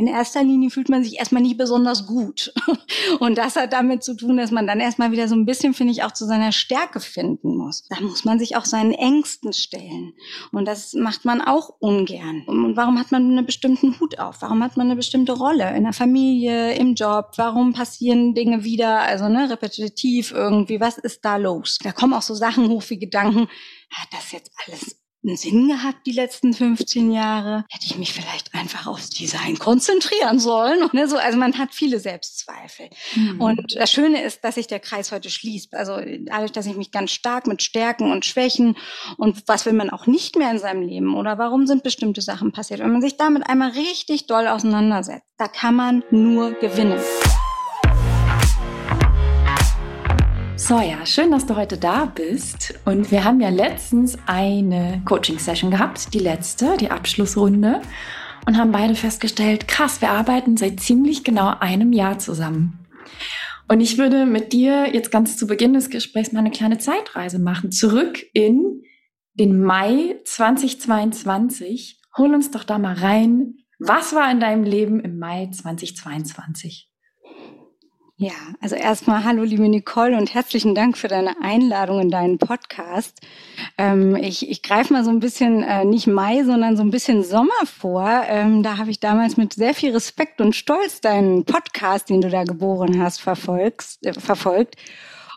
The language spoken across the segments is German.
in erster Linie fühlt man sich erstmal nicht besonders gut. Und das hat damit zu tun, dass man dann erstmal wieder so ein bisschen, finde ich, auch zu seiner Stärke finden muss. Da muss man sich auch seinen Ängsten stellen. Und das macht man auch ungern. Und warum hat man einen bestimmten Hut auf? Warum hat man eine bestimmte Rolle in der Familie, im Job? Warum passieren Dinge wieder, also ne, repetitiv irgendwie? Was ist da los? Da kommen auch so Sachen hoch wie Gedanken, hat das jetzt alles einen Sinn gehabt die letzten 15 Jahre? Hätte ich mich vielleicht einfach aufs Design konzentrieren sollen? Ne, so, also man hat viele Selbstzweifel. Mhm. Und das Schöne ist, dass sich der Kreis heute schließt. Also dadurch, dass ich mich ganz stark mit Stärken und Schwächen und was will man auch nicht mehr in seinem Leben oder warum sind bestimmte Sachen passiert, wenn man sich damit einmal richtig doll auseinandersetzt, da kann man nur gewinnen. So, ja, schön, dass du heute da bist. Und wir haben ja letztens eine Coaching-Session gehabt, die letzte, die Abschlussrunde, und haben beide festgestellt, krass, wir arbeiten seit ziemlich genau einem Jahr zusammen. Und ich würde mit dir jetzt ganz zu Beginn des Gesprächs mal eine kleine Zeitreise machen, zurück in den Mai 2022. Hol uns doch da mal rein. Was war in deinem Leben im Mai 2022? Ja, also erstmal hallo liebe Nicole und herzlichen Dank für deine Einladung in deinen Podcast. Ähm, ich ich greife mal so ein bisschen, äh, nicht Mai, sondern so ein bisschen Sommer vor. Ähm, da habe ich damals mit sehr viel Respekt und Stolz deinen Podcast, den du da geboren hast, verfolgst, äh, verfolgt.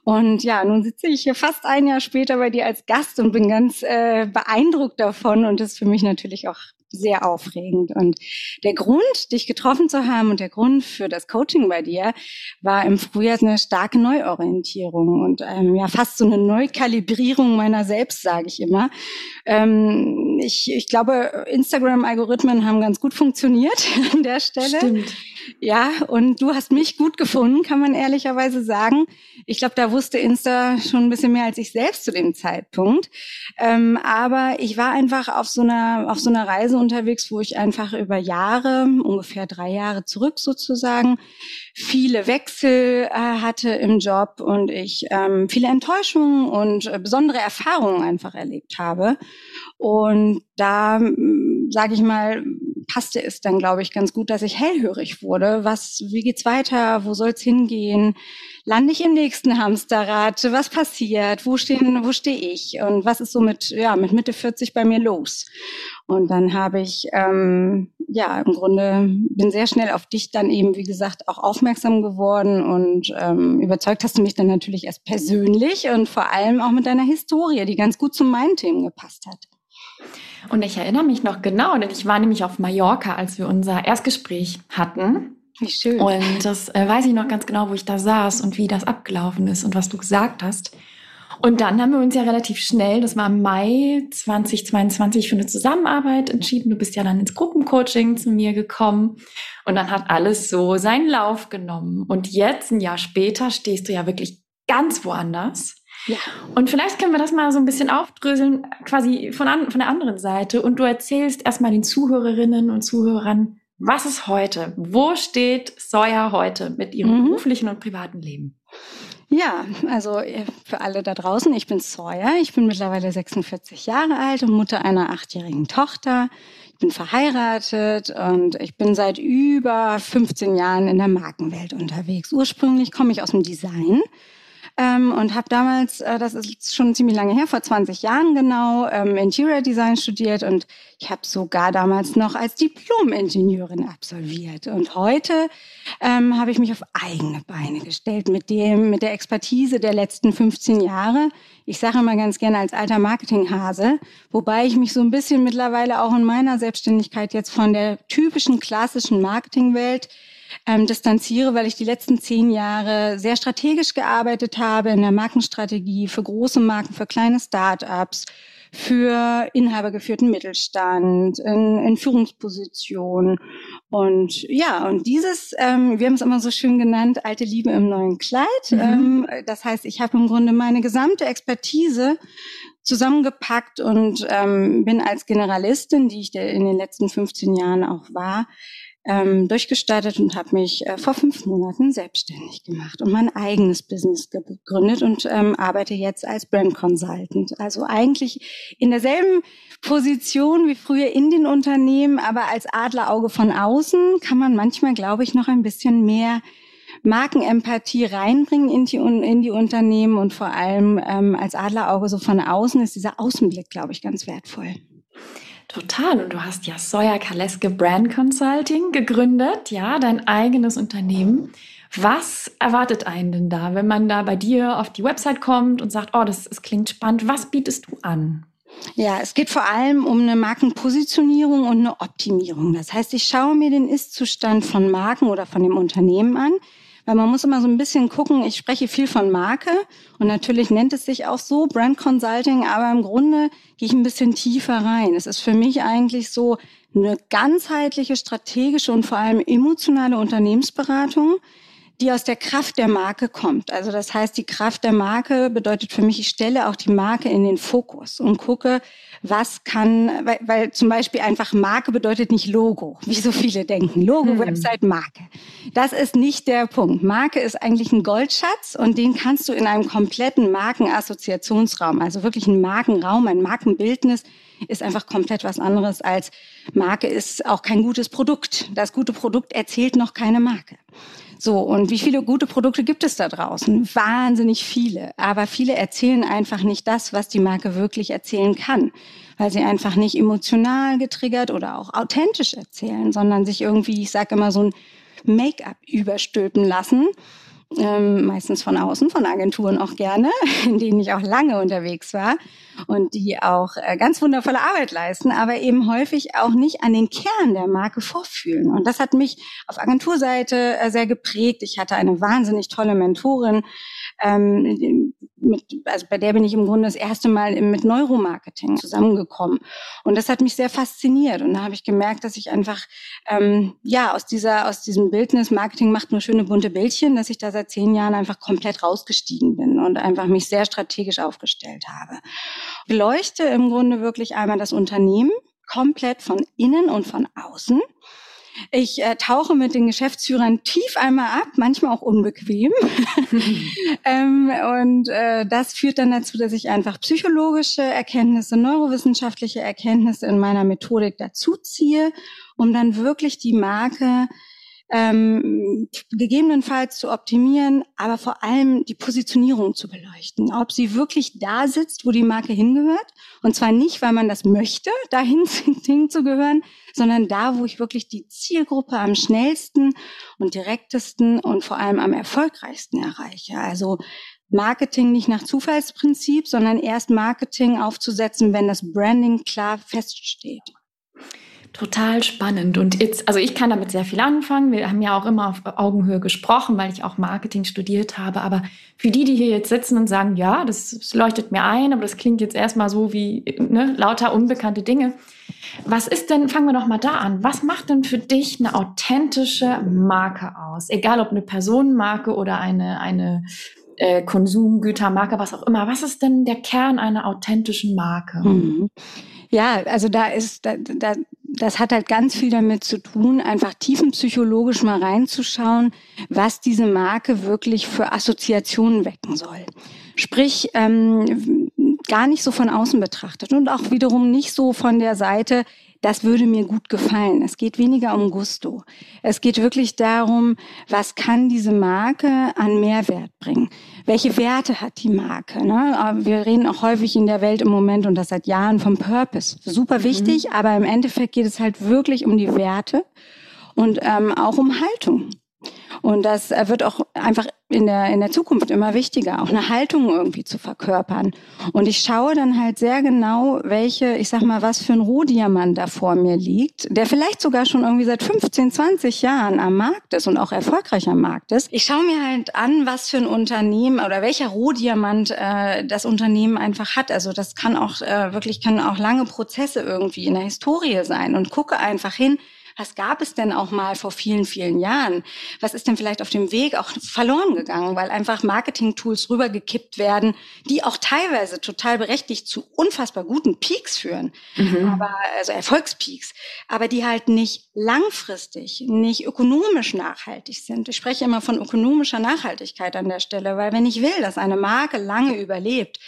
Und ja, nun sitze ich hier fast ein Jahr später bei dir als Gast und bin ganz äh, beeindruckt davon und das ist für mich natürlich auch sehr aufregend. Und der Grund, dich getroffen zu haben und der Grund für das Coaching bei dir war im Frühjahr eine starke Neuorientierung und ähm, ja fast so eine Neukalibrierung meiner selbst, sage ich immer. Ähm, ich, ich glaube, Instagram-Algorithmen haben ganz gut funktioniert an der Stelle. Stimmt. Ja, und du hast mich gut gefunden, kann man ehrlicherweise sagen. Ich glaube, da wusste Insta schon ein bisschen mehr als ich selbst zu dem Zeitpunkt. Ähm, aber ich war einfach auf so einer auf so einer Reise unterwegs, wo ich einfach über Jahre, ungefähr drei Jahre zurück sozusagen, viele Wechsel äh, hatte im Job und ich ähm, viele Enttäuschungen und äh, besondere Erfahrungen einfach erlebt habe. Und da, sage ich mal, passte es dann, glaube ich, ganz gut, dass ich hellhörig wurde. Was, wie geht's weiter? Wo soll's hingehen? Lande ich im nächsten Hamsterrad? Was passiert? Wo stehen, wo stehe ich? Und was ist so mit, ja, mit Mitte 40 bei mir los? Und dann habe ich, ähm, ja, im Grunde bin sehr schnell auf dich dann eben, wie gesagt, auch aufmerksam geworden und ähm, überzeugt hast du mich dann natürlich erst persönlich und vor allem auch mit deiner Historie, die ganz gut zu meinen Themen gepasst hat. Und ich erinnere mich noch genau, denn ich war nämlich auf Mallorca, als wir unser Erstgespräch hatten. Wie schön. Und das äh, weiß ich noch ganz genau, wo ich da saß und wie das abgelaufen ist und was du gesagt hast. Und dann haben wir uns ja relativ schnell, das war im Mai 2022, für eine Zusammenarbeit entschieden. Du bist ja dann ins Gruppencoaching zu mir gekommen und dann hat alles so seinen Lauf genommen. Und jetzt, ein Jahr später, stehst du ja wirklich ganz woanders. Ja. Und vielleicht können wir das mal so ein bisschen aufdröseln, quasi von, an, von der anderen Seite. Und du erzählst erstmal den Zuhörerinnen und Zuhörern, was ist heute? Wo steht Sawyer heute mit ihrem mhm. beruflichen und privaten Leben? Ja, also äh, für alle da draußen, ich bin Sawyer, ich bin mittlerweile 46 Jahre alt und Mutter einer achtjährigen Tochter. Ich bin verheiratet und ich bin seit über 15 Jahren in der Markenwelt unterwegs. Ursprünglich komme ich aus dem Design ähm, und habe damals, äh, das ist schon ziemlich lange her, vor 20 Jahren genau, ähm, Interior Design studiert und ich habe sogar damals noch als Diplom-Ingenieurin absolviert. Und heute ähm, habe ich mich auf eigene Beine gestellt mit dem, mit der Expertise der letzten 15 Jahre. Ich sage immer ganz gerne als alter Marketinghase, wobei ich mich so ein bisschen mittlerweile auch in meiner Selbstständigkeit jetzt von der typischen klassischen Marketingwelt ähm, distanziere, weil ich die letzten zehn Jahre sehr strategisch gearbeitet habe in der Markenstrategie für große Marken, für kleine Start-ups, für inhabergeführten Mittelstand, in, in Führungspositionen. Und ja, und dieses, ähm, wir haben es immer so schön genannt, alte Liebe im neuen Kleid. Mhm. Ähm, das heißt, ich habe im Grunde meine gesamte Expertise zusammengepackt und ähm, bin als Generalistin, die ich in den letzten 15 Jahren auch war, ähm, durchgestartet und habe mich äh, vor fünf Monaten selbstständig gemacht und mein eigenes Business gegründet und ähm, arbeite jetzt als Brand Consultant. Also eigentlich in derselben Position wie früher in den Unternehmen, aber als Adlerauge von außen kann man manchmal, glaube ich, noch ein bisschen mehr Markenempathie reinbringen in die, in die Unternehmen und vor allem ähm, als Adlerauge so von außen ist dieser Außenblick, glaube ich, ganz wertvoll. Total. Und du hast ja Sawyer Kaleske Brand Consulting gegründet, ja, dein eigenes Unternehmen. Was erwartet einen denn da, wenn man da bei dir auf die Website kommt und sagt, oh, das, das klingt spannend, was bietest du an? Ja, es geht vor allem um eine Markenpositionierung und eine Optimierung. Das heißt, ich schaue mir den Ist-Zustand von Marken oder von dem Unternehmen an. Weil man muss immer so ein bisschen gucken, ich spreche viel von Marke und natürlich nennt es sich auch so, Brand Consulting, aber im Grunde gehe ich ein bisschen tiefer rein. Es ist für mich eigentlich so eine ganzheitliche, strategische und vor allem emotionale Unternehmensberatung, die aus der Kraft der Marke kommt. Also das heißt, die Kraft der Marke bedeutet für mich, ich stelle auch die Marke in den Fokus und gucke, was kann, weil, weil zum Beispiel einfach Marke bedeutet nicht Logo, wie so viele denken. Logo, hm. Website, Marke. Das ist nicht der Punkt. Marke ist eigentlich ein Goldschatz und den kannst du in einem kompletten Markenassoziationsraum, also wirklich ein Markenraum, ein Markenbildnis, ist einfach komplett was anderes als Marke ist auch kein gutes Produkt. Das gute Produkt erzählt noch keine Marke. So, und wie viele gute Produkte gibt es da draußen? Wahnsinnig viele. Aber viele erzählen einfach nicht das, was die Marke wirklich erzählen kann, weil sie einfach nicht emotional getriggert oder auch authentisch erzählen, sondern sich irgendwie, ich sage immer, so ein Make-up überstülpen lassen ähm, meistens von außen, von Agenturen auch gerne, in denen ich auch lange unterwegs war und die auch äh, ganz wundervolle Arbeit leisten, aber eben häufig auch nicht an den Kern der Marke vorfühlen. Und das hat mich auf Agenturseite äh, sehr geprägt. Ich hatte eine wahnsinnig tolle Mentorin, ähm, mit, also bei der bin ich im Grunde das erste Mal mit Neuromarketing zusammengekommen. Und das hat mich sehr fasziniert. Und da habe ich gemerkt, dass ich einfach, ähm, ja, aus dieser, aus diesem Bildnis, Marketing macht nur schöne bunte Bildchen, dass ich da seit zehn Jahren einfach komplett rausgestiegen bin und einfach mich sehr strategisch aufgestellt habe. Ich leuchte im Grunde wirklich einmal das Unternehmen komplett von innen und von außen ich äh, tauche mit den Geschäftsführern tief einmal ab, manchmal auch unbequem. ähm, und äh, das führt dann dazu, dass ich einfach psychologische Erkenntnisse, neurowissenschaftliche Erkenntnisse in meiner Methodik dazuziehe, um dann wirklich die Marke ähm, gegebenenfalls zu optimieren, aber vor allem die Positionierung zu beleuchten. Ob sie wirklich da sitzt, wo die Marke hingehört. Und zwar nicht, weil man das möchte, dahin hinzugehören, sondern da, wo ich wirklich die Zielgruppe am schnellsten und direktesten und vor allem am erfolgreichsten erreiche. Also Marketing nicht nach Zufallsprinzip, sondern erst Marketing aufzusetzen, wenn das Branding klar feststeht. Total spannend. Und jetzt, also ich kann damit sehr viel anfangen. Wir haben ja auch immer auf Augenhöhe gesprochen, weil ich auch Marketing studiert habe. Aber für die, die hier jetzt sitzen und sagen, ja, das, das leuchtet mir ein, aber das klingt jetzt erstmal so wie ne, lauter unbekannte Dinge. Was ist denn, fangen wir doch mal da an. Was macht denn für dich eine authentische Marke aus? Egal ob eine Personenmarke oder eine, eine äh, Konsumgütermarke, was auch immer. Was ist denn der Kern einer authentischen Marke? Mhm. Ja, also da ist, da, da, das hat halt ganz viel damit zu tun, einfach tiefenpsychologisch mal reinzuschauen, was diese Marke wirklich für Assoziationen wecken soll. Sprich, ähm, gar nicht so von außen betrachtet und auch wiederum nicht so von der Seite, das würde mir gut gefallen. Es geht weniger um Gusto. Es geht wirklich darum, was kann diese Marke an Mehrwert bringen? Welche Werte hat die Marke? Ne? Wir reden auch häufig in der Welt im Moment und das seit Jahren vom Purpose. Super mhm. wichtig, mhm. aber im Endeffekt geht es halt wirklich um die Werte und ähm, auch um Haltung. Und das äh, wird auch einfach in der, in der Zukunft immer wichtiger, auch eine Haltung irgendwie zu verkörpern. Und ich schaue dann halt sehr genau, welche, ich sag mal, was für ein Rohdiamant da vor mir liegt, der vielleicht sogar schon irgendwie seit 15, 20 Jahren am Markt ist und auch erfolgreich am Markt ist. Ich schaue mir halt an, was für ein Unternehmen oder welcher Rohdiamant äh, das Unternehmen einfach hat. Also das kann auch äh, wirklich, kann auch lange Prozesse irgendwie in der Historie sein und gucke einfach hin, was gab es denn auch mal vor vielen, vielen Jahren? Was ist denn vielleicht auf dem Weg auch verloren gegangen, weil einfach Marketing-Tools rübergekippt werden, die auch teilweise total berechtigt zu unfassbar guten Peaks führen, mhm. aber also Erfolgspeaks, aber die halt nicht langfristig, nicht ökonomisch nachhaltig sind. Ich spreche immer von ökonomischer Nachhaltigkeit an der Stelle, weil wenn ich will, dass eine Marke lange überlebt,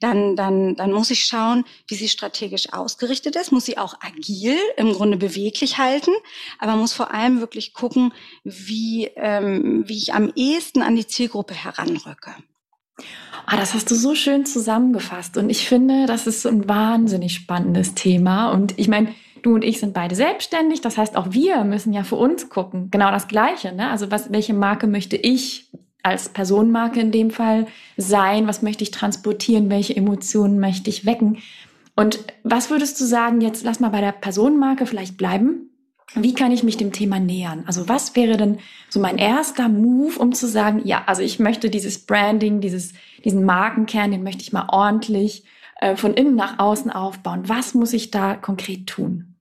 dann, dann, dann muss ich schauen, wie sie strategisch ausgerichtet ist, muss sie auch agil, im Grunde beweglich halten, aber muss vor allem wirklich gucken, wie, ähm, wie ich am ehesten an die Zielgruppe heranrücke. Ah, das hast du so schön zusammengefasst. Und ich finde, das ist so ein wahnsinnig spannendes Thema. Und ich meine, du und ich sind beide selbstständig. Das heißt, auch wir müssen ja für uns gucken. Genau das Gleiche. Ne? Also was, welche Marke möchte ich als Personenmarke in dem Fall sein? Was möchte ich transportieren? Welche Emotionen möchte ich wecken? Und was würdest du sagen, jetzt lass mal bei der Personenmarke vielleicht bleiben? Wie kann ich mich dem Thema nähern? Also was wäre denn so mein erster Move, um zu sagen, ja, also ich möchte dieses Branding, dieses, diesen Markenkern, den möchte ich mal ordentlich äh, von innen nach außen aufbauen. Was muss ich da konkret tun?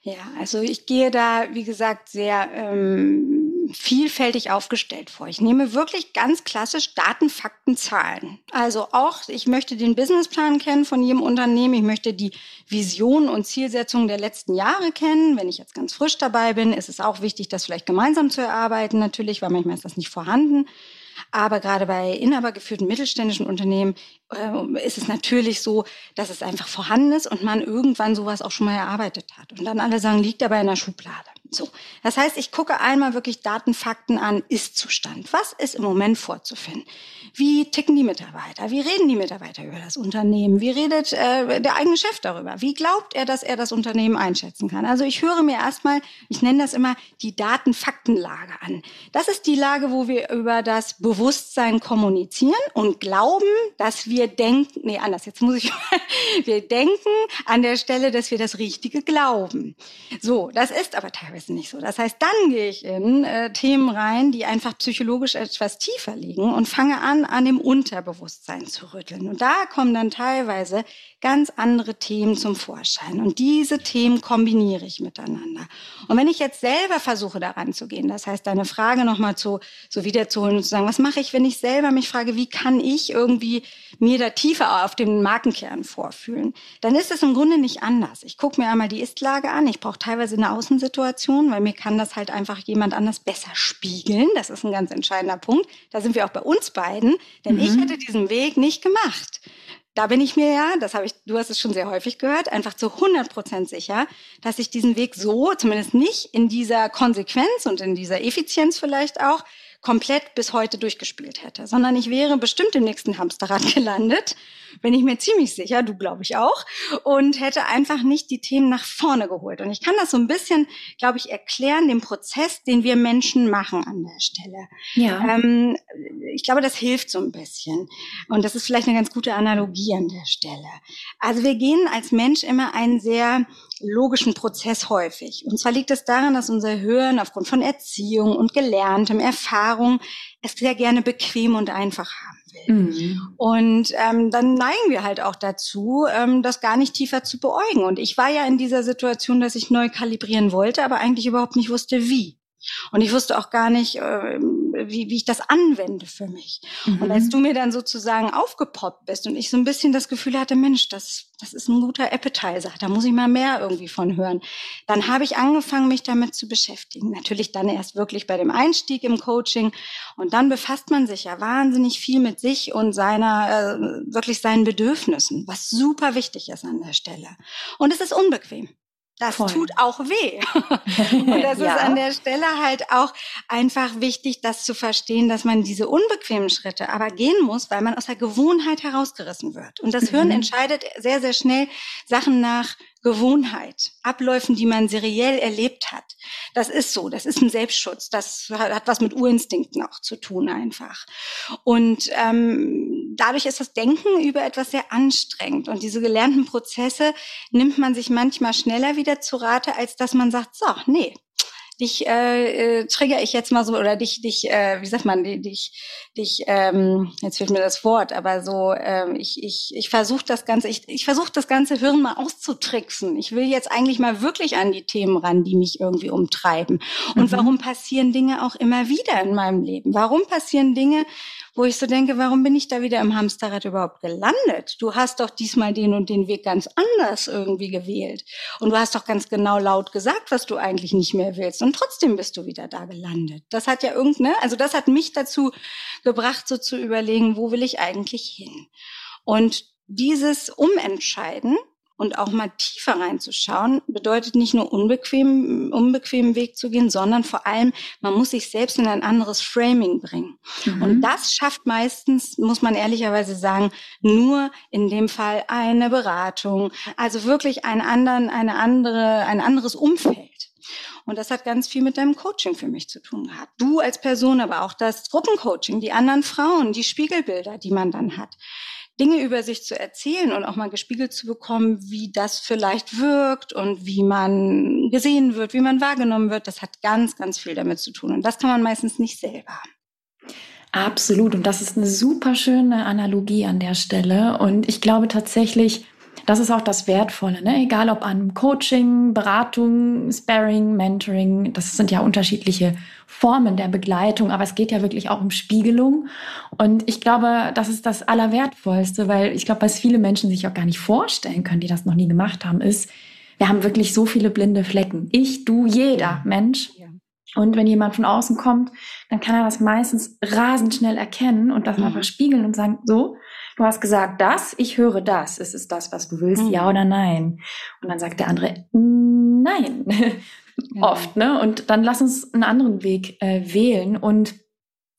Ja, also ich gehe da, wie gesagt, sehr ähm, vielfältig aufgestellt vor. Ich nehme wirklich ganz klassisch Daten, Fakten, Zahlen. Also auch, ich möchte den Businessplan kennen von jedem Unternehmen. Ich möchte die Vision und Zielsetzung der letzten Jahre kennen. Wenn ich jetzt ganz frisch dabei bin, ist es auch wichtig, das vielleicht gemeinsam zu erarbeiten, natürlich, weil manchmal ist das nicht vorhanden. Aber gerade bei inhabergeführten mittelständischen Unternehmen äh, ist es natürlich so, dass es einfach vorhanden ist und man irgendwann sowas auch schon mal erarbeitet hat. Und dann alle sagen, liegt aber in der Schublade. So. Das heißt, ich gucke einmal wirklich Daten, Fakten an, Ist-Zustand. Was ist im Moment vorzufinden? Wie ticken die Mitarbeiter? Wie reden die Mitarbeiter über das Unternehmen? Wie redet äh, der eigene Chef darüber? Wie glaubt er, dass er das Unternehmen einschätzen kann? Also ich höre mir erstmal, ich nenne das immer die Daten-Fakten-Lage an. Das ist die Lage, wo wir über das Bewusstsein kommunizieren und glauben, dass wir denken, nee, anders, jetzt muss ich, wir denken an der Stelle, dass wir das Richtige glauben. So, das ist aber teilweise nicht so. Das heißt, dann gehe ich in äh, Themen rein, die einfach psychologisch etwas tiefer liegen und fange an, an, dem Unterbewusstsein zu rütteln. Und da kommen dann teilweise ganz andere Themen zum Vorschein. Und diese Themen kombiniere ich miteinander. Und wenn ich jetzt selber versuche, daran zu gehen, das heißt, deine Frage nochmal zu, so wiederzuholen und zu sagen, was mache ich, wenn ich selber mich frage, wie kann ich irgendwie mir da tiefer auf den Markenkern vorfühlen, dann ist es im Grunde nicht anders. Ich gucke mir einmal die Ist-Lage an. Ich brauche teilweise eine Außensituation, weil mir kann das halt einfach jemand anders besser spiegeln. Das ist ein ganz entscheidender Punkt. Da sind wir auch bei uns beiden, denn mhm. ich hätte diesen Weg nicht gemacht. Da bin ich mir ja, das habe ich, du hast es schon sehr häufig gehört, einfach zu 100 Prozent sicher, dass ich diesen Weg so, zumindest nicht in dieser Konsequenz und in dieser Effizienz vielleicht auch, komplett bis heute durchgespielt hätte, sondern ich wäre bestimmt im nächsten Hamsterrad gelandet, bin ich mir ziemlich sicher, du glaube ich auch, und hätte einfach nicht die Themen nach vorne geholt. Und ich kann das so ein bisschen, glaube ich, erklären, den Prozess, den wir Menschen machen an der Stelle. Ja. Ähm, ich glaube, das hilft so ein bisschen. Und das ist vielleicht eine ganz gute Analogie an der Stelle. Also wir gehen als Mensch immer einen sehr logischen Prozess häufig. Und zwar liegt es daran, dass unser Hören aufgrund von Erziehung und Gelerntem, Erfahrung es sehr gerne bequem und einfach haben will. Mhm. Und ähm, dann neigen wir halt auch dazu, ähm, das gar nicht tiefer zu beäugen. Und ich war ja in dieser Situation, dass ich neu kalibrieren wollte, aber eigentlich überhaupt nicht wusste, wie. Und ich wusste auch gar nicht, äh, wie, wie ich das anwende für mich. Mhm. Und als du mir dann sozusagen aufgepoppt bist und ich so ein bisschen das Gefühl hatte, Mensch, das, das ist ein guter Appetizer, da muss ich mal mehr irgendwie von hören, dann habe ich angefangen, mich damit zu beschäftigen. Natürlich dann erst wirklich bei dem Einstieg im Coaching. Und dann befasst man sich ja wahnsinnig viel mit sich und seiner, äh, wirklich seinen Bedürfnissen, was super wichtig ist an der Stelle. Und es ist unbequem. Das Voll. tut auch weh. und das ja. ist an der Stelle halt auch einfach wichtig, das zu verstehen, dass man diese unbequemen Schritte aber gehen muss, weil man aus der Gewohnheit herausgerissen wird. Und das Hirn mhm. entscheidet sehr, sehr schnell Sachen nach Gewohnheit, Abläufen, die man seriell erlebt hat. Das ist so, das ist ein Selbstschutz. Das hat was mit Urinstinkten auch zu tun einfach. Und ähm, dadurch ist das Denken über etwas sehr anstrengend. Und diese gelernten Prozesse nimmt man sich manchmal schneller wieder zu Rate, als dass man sagt, so, nee, dich äh, äh, trigger ich jetzt mal so oder dich, dich, äh, wie sagt man, dich, dich, ähm, jetzt fehlt mir das Wort, aber so, ähm, ich, ich, ich versuche das Ganze, ich, ich versuche das ganze Hirn mal auszutricksen. Ich will jetzt eigentlich mal wirklich an die Themen ran, die mich irgendwie umtreiben. Und mhm. warum passieren Dinge auch immer wieder in meinem Leben? Warum passieren Dinge, wo ich so denke, warum bin ich da wieder im Hamsterrad überhaupt gelandet? Du hast doch diesmal den und den Weg ganz anders irgendwie gewählt. Und du hast doch ganz genau laut gesagt, was du eigentlich nicht mehr willst. Und trotzdem bist du wieder da gelandet. Das hat ja irgendeine, also das hat mich dazu gebracht, so zu überlegen, wo will ich eigentlich hin? Und dieses Umentscheiden und auch mal tiefer reinzuschauen, bedeutet nicht nur unbequem, unbequemen Weg zu gehen, sondern vor allem, man muss sich selbst in ein anderes Framing bringen. Mhm. Und das schafft meistens, muss man ehrlicherweise sagen, nur in dem Fall eine Beratung, also wirklich einen anderen, eine andere, ein anderes Umfeld. Und das hat ganz viel mit deinem Coaching für mich zu tun gehabt. Du als Person, aber auch das Gruppencoaching, die anderen Frauen, die Spiegelbilder, die man dann hat. Dinge über sich zu erzählen und auch mal gespiegelt zu bekommen, wie das vielleicht wirkt und wie man gesehen wird, wie man wahrgenommen wird, das hat ganz, ganz viel damit zu tun. Und das kann man meistens nicht selber. Absolut. Und das ist eine super schöne Analogie an der Stelle. Und ich glaube tatsächlich, das ist auch das Wertvolle, ne? egal ob an Coaching, Beratung, Sparring, Mentoring, das sind ja unterschiedliche Formen der Begleitung, aber es geht ja wirklich auch um Spiegelung. Und ich glaube, das ist das Allerwertvollste, weil ich glaube, was viele Menschen sich auch gar nicht vorstellen können, die das noch nie gemacht haben, ist, wir haben wirklich so viele blinde Flecken. Ich, du, jeder Mensch. Und wenn jemand von außen kommt, dann kann er das meistens rasend schnell erkennen und das mhm. einfach spiegeln und sagen, so, du hast gesagt das, ich höre das. Ist es das, was du willst, mhm. ja oder nein? Und dann sagt der andere, nein. Ja. Oft, ne? Und dann lass uns einen anderen Weg äh, wählen und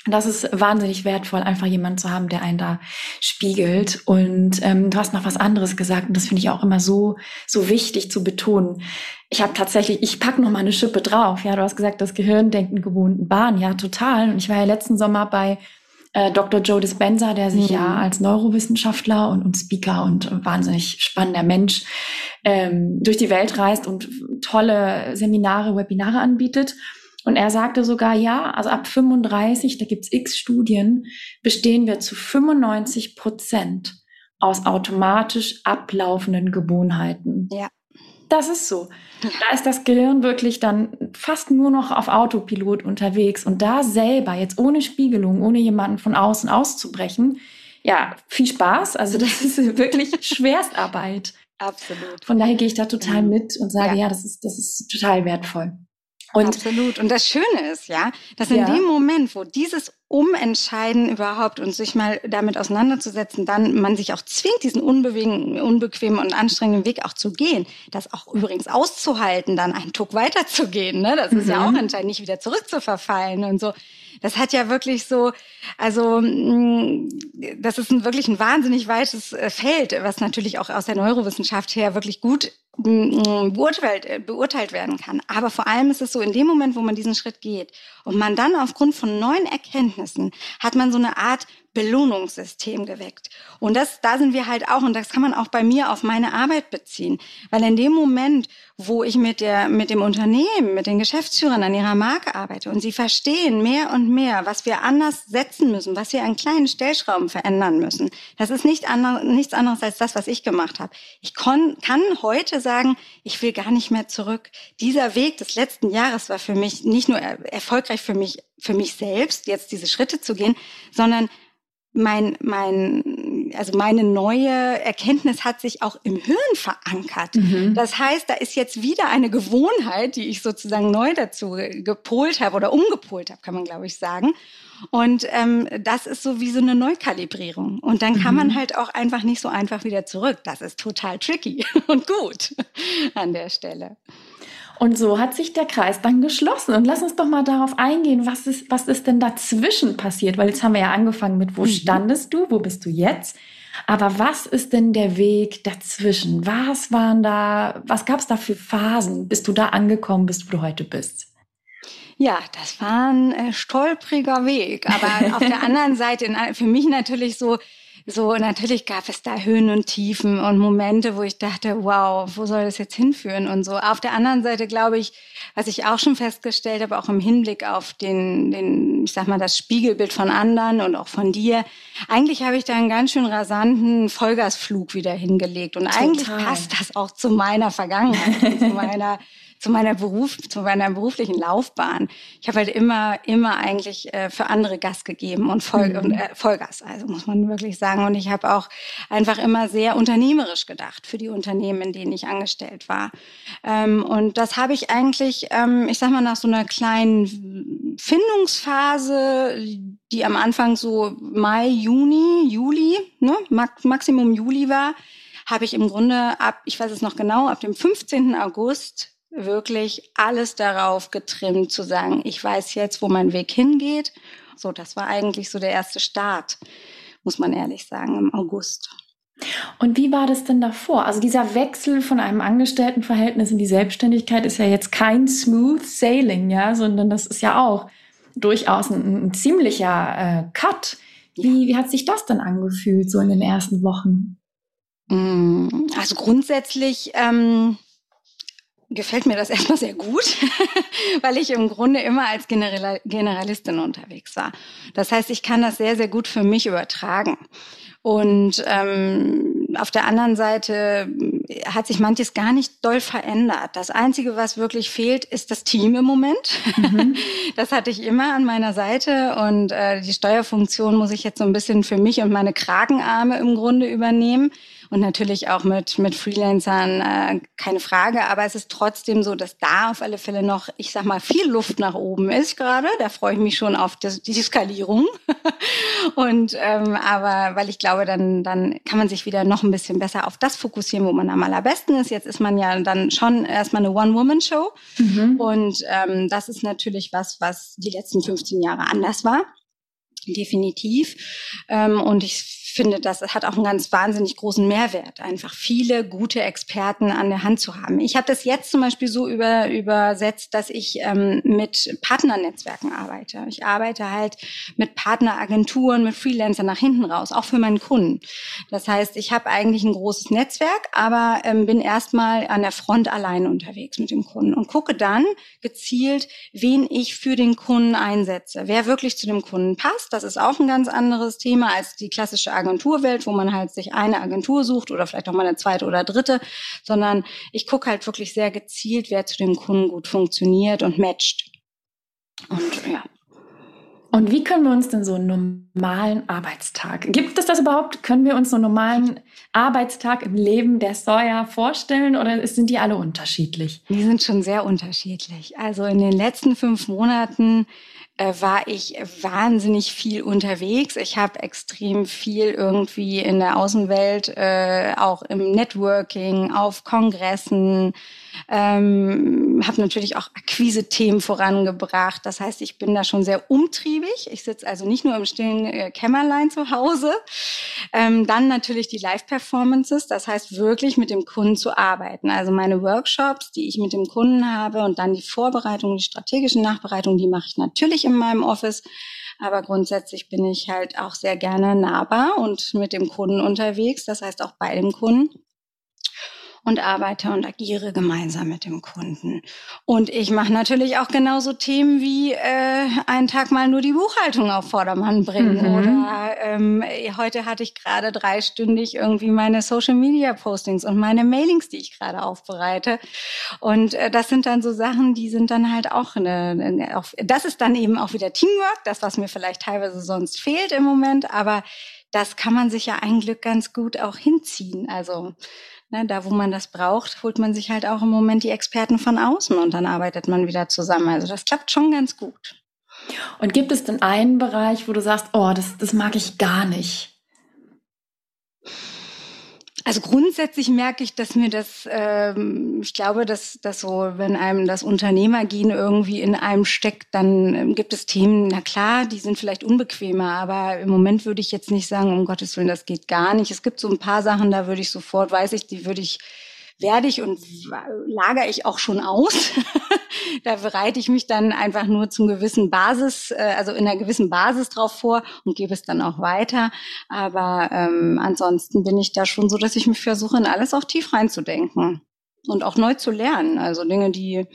das ist wahnsinnig wertvoll, einfach jemanden zu haben, der einen da spiegelt. Und ähm, du hast noch was anderes gesagt und das finde ich auch immer so so wichtig zu betonen. Ich habe tatsächlich, ich pack noch mal eine Schippe drauf. Ja, du hast gesagt, das Gehirn denkt in gewohnten Bahnen. Ja, total. Und ich war ja letzten Sommer bei äh, Dr. Joe Dispenza, der sich mhm. ja als Neurowissenschaftler und, und Speaker und wahnsinnig spannender Mensch ähm, durch die Welt reist und tolle Seminare, Webinare anbietet. Und er sagte sogar, ja, also ab 35, da gibt's x Studien, bestehen wir zu 95 Prozent aus automatisch ablaufenden Gewohnheiten. Ja. Das ist so. Da ist das Gehirn wirklich dann fast nur noch auf Autopilot unterwegs und da selber jetzt ohne Spiegelung, ohne jemanden von außen auszubrechen, ja, viel Spaß. Also das ist wirklich Schwerstarbeit. Absolut. Von daher gehe ich da total mhm. mit und sage, ja, ja das ist, das ist total wertvoll. Und Absolut. Und das Schöne ist ja, dass in ja. dem Moment, wo dieses Umentscheiden überhaupt und sich mal damit auseinanderzusetzen, dann man sich auch zwingt, diesen unbequemen und anstrengenden Weg auch zu gehen, das auch übrigens auszuhalten, dann einen Tuck weiterzugehen. Ne? Das ist mhm. ja auch entscheidend, nicht wieder zurückzuverfallen und so. Das hat ja wirklich so, also mm, das ist ein, wirklich ein wahnsinnig weites äh, Feld, was natürlich auch aus der Neurowissenschaft her wirklich gut mm, beurteilt, äh, beurteilt werden kann. Aber vor allem ist es so, in dem Moment, wo man diesen Schritt geht und man dann aufgrund von neuen Erkenntnissen hat man so eine Art Belohnungssystem geweckt. Und das, da sind wir halt auch, und das kann man auch bei mir auf meine Arbeit beziehen. Weil in dem Moment, wo ich mit der, mit dem Unternehmen, mit den Geschäftsführern an ihrer Marke arbeite und sie verstehen mehr und mehr, was wir anders setzen müssen, was wir an kleinen Stellschrauben verändern müssen. Das ist nicht andere, nichts anderes als das, was ich gemacht habe. Ich kon, kann heute sagen, ich will gar nicht mehr zurück. Dieser Weg des letzten Jahres war für mich nicht nur erfolgreich für mich, für mich selbst, jetzt diese Schritte zu gehen, sondern mein, mein, also meine neue Erkenntnis hat sich auch im Hirn verankert. Mhm. Das heißt, da ist jetzt wieder eine Gewohnheit, die ich sozusagen neu dazu gepolt habe oder umgepolt habe, kann man glaube ich sagen. Und ähm, das ist so wie so eine Neukalibrierung. Und dann kann mhm. man halt auch einfach nicht so einfach wieder zurück. Das ist total tricky und gut an der Stelle. Und so hat sich der Kreis dann geschlossen. Und lass uns doch mal darauf eingehen, was ist, was ist denn dazwischen passiert? Weil jetzt haben wir ja angefangen mit, wo mhm. standest du, wo bist du jetzt? Aber was ist denn der Weg dazwischen? Was waren da, was gab es da für Phasen, bis du da angekommen bist, wo du heute bist? Ja, das war ein äh, stolpriger Weg. Aber auf der anderen Seite, für mich natürlich so so natürlich gab es da Höhen und Tiefen und Momente, wo ich dachte, wow, wo soll das jetzt hinführen und so. Auf der anderen Seite glaube ich, was ich auch schon festgestellt habe, auch im Hinblick auf den, den, ich sag mal, das Spiegelbild von anderen und auch von dir, eigentlich habe ich da einen ganz schön rasanten Vollgasflug wieder hingelegt und Total. eigentlich passt das auch zu meiner Vergangenheit, zu meiner zu meiner Beruf, zu meiner beruflichen Laufbahn. Ich habe halt immer, immer eigentlich äh, für andere Gas gegeben und, Voll, mhm. und äh, Vollgas, also muss man wirklich sagen. Und ich habe auch einfach immer sehr unternehmerisch gedacht für die Unternehmen, in denen ich angestellt war. Ähm, und das habe ich eigentlich, ähm, ich sag mal, nach so einer kleinen Findungsphase, die am Anfang so Mai, Juni, Juli, ne, Maximum Juli war, habe ich im Grunde ab, ich weiß es noch genau, ab dem 15. August wirklich alles darauf getrimmt zu sagen, ich weiß jetzt, wo mein Weg hingeht. So, das war eigentlich so der erste Start, muss man ehrlich sagen, im August. Und wie war das denn davor? Also dieser Wechsel von einem Angestelltenverhältnis in die Selbstständigkeit ist ja jetzt kein smooth sailing, ja, sondern das ist ja auch durchaus ein, ein ziemlicher äh, Cut. Wie, wie hat sich das dann angefühlt, so in den ersten Wochen? Mm, also grundsätzlich ähm, gefällt mir das erstmal sehr gut, weil ich im Grunde immer als General Generalistin unterwegs war. Das heißt, ich kann das sehr, sehr gut für mich übertragen. Und ähm, auf der anderen Seite hat sich manches gar nicht doll verändert. Das Einzige, was wirklich fehlt, ist das Team im Moment. Mhm. Das hatte ich immer an meiner Seite und äh, die Steuerfunktion muss ich jetzt so ein bisschen für mich und meine Kragenarme im Grunde übernehmen und natürlich auch mit, mit Freelancern, äh, keine Frage. Aber es ist trotzdem so, dass da auf alle Fälle noch, ich sag mal, viel Luft nach oben ist gerade. Da freue ich mich schon auf das, die Skalierung. und ähm, aber weil ich glaube, dann, dann kann man sich wieder noch ein bisschen besser auf das fokussieren, wo man am allerbesten ist. Jetzt ist man ja dann schon erstmal eine One-Woman-Show. Mhm. Und ähm, das ist natürlich was, was die letzten 15 Jahre anders war. Definitiv. Ähm, und ich finde, das hat auch einen ganz wahnsinnig großen Mehrwert, einfach viele gute Experten an der Hand zu haben. Ich habe das jetzt zum Beispiel so über, übersetzt, dass ich ähm, mit Partnernetzwerken arbeite. Ich arbeite halt mit Partneragenturen, mit Freelancern nach hinten raus, auch für meinen Kunden. Das heißt, ich habe eigentlich ein großes Netzwerk, aber ähm, bin erstmal an der Front allein unterwegs mit dem Kunden und gucke dann gezielt, wen ich für den Kunden einsetze, wer wirklich zu dem Kunden passt. Das ist auch ein ganz anderes Thema als die klassische Agenturwelt, wo man halt sich eine Agentur sucht oder vielleicht auch mal eine zweite oder dritte, sondern ich gucke halt wirklich sehr gezielt, wer zu dem Kunden gut funktioniert und matcht. Und ja. Und wie können wir uns denn so einen normalen Arbeitstag, gibt es das überhaupt? Können wir uns so einen normalen Arbeitstag im Leben der Sawyer vorstellen oder sind die alle unterschiedlich? Die sind schon sehr unterschiedlich. Also in den letzten fünf Monaten äh, war ich wahnsinnig viel unterwegs. Ich habe extrem viel irgendwie in der Außenwelt, äh, auch im Networking, auf Kongressen, ähm, habe natürlich auch Akquise-Themen vorangebracht. Das heißt, ich bin da schon sehr umtriebig. Ich sitze also nicht nur im stillen äh, Kämmerlein zu Hause. Ähm, dann natürlich die Live-Performances. Das heißt, wirklich mit dem Kunden zu arbeiten. Also meine Workshops, die ich mit dem Kunden habe und dann die Vorbereitung, die strategischen Nachbereitung, die mache ich natürlich in meinem Office. Aber grundsätzlich bin ich halt auch sehr gerne nahbar und mit dem Kunden unterwegs. Das heißt auch bei dem Kunden und arbeite und agiere gemeinsam mit dem Kunden. Und ich mache natürlich auch genauso Themen wie äh, einen Tag mal nur die Buchhaltung auf Vordermann bringen. Mhm. Oder ähm, heute hatte ich gerade dreistündig irgendwie meine Social Media Postings und meine Mailings, die ich gerade aufbereite. Und äh, das sind dann so Sachen, die sind dann halt auch eine, eine auch, das ist dann eben auch wieder Teamwork, das, was mir vielleicht teilweise sonst fehlt im Moment, aber das kann man sich ja ein Glück ganz gut auch hinziehen. Also Ne, da, wo man das braucht, holt man sich halt auch im Moment die Experten von außen und dann arbeitet man wieder zusammen. Also das klappt schon ganz gut. Und gibt es denn einen Bereich, wo du sagst, oh, das, das mag ich gar nicht? Also grundsätzlich merke ich, dass mir das, ähm, ich glaube, dass, dass so, wenn einem das Unternehmergehen irgendwie in einem steckt, dann ähm, gibt es Themen, na klar, die sind vielleicht unbequemer, aber im Moment würde ich jetzt nicht sagen, um Gottes Willen, das geht gar nicht. Es gibt so ein paar Sachen, da würde ich sofort, weiß ich, die würde ich werde ich und lagere ich auch schon aus. da bereite ich mich dann einfach nur zum gewissen Basis, äh, also in einer gewissen Basis drauf vor und gebe es dann auch weiter. Aber ähm, ansonsten bin ich da schon so, dass ich mich versuche, in alles auch tief reinzudenken und auch neu zu lernen. Also Dinge, die,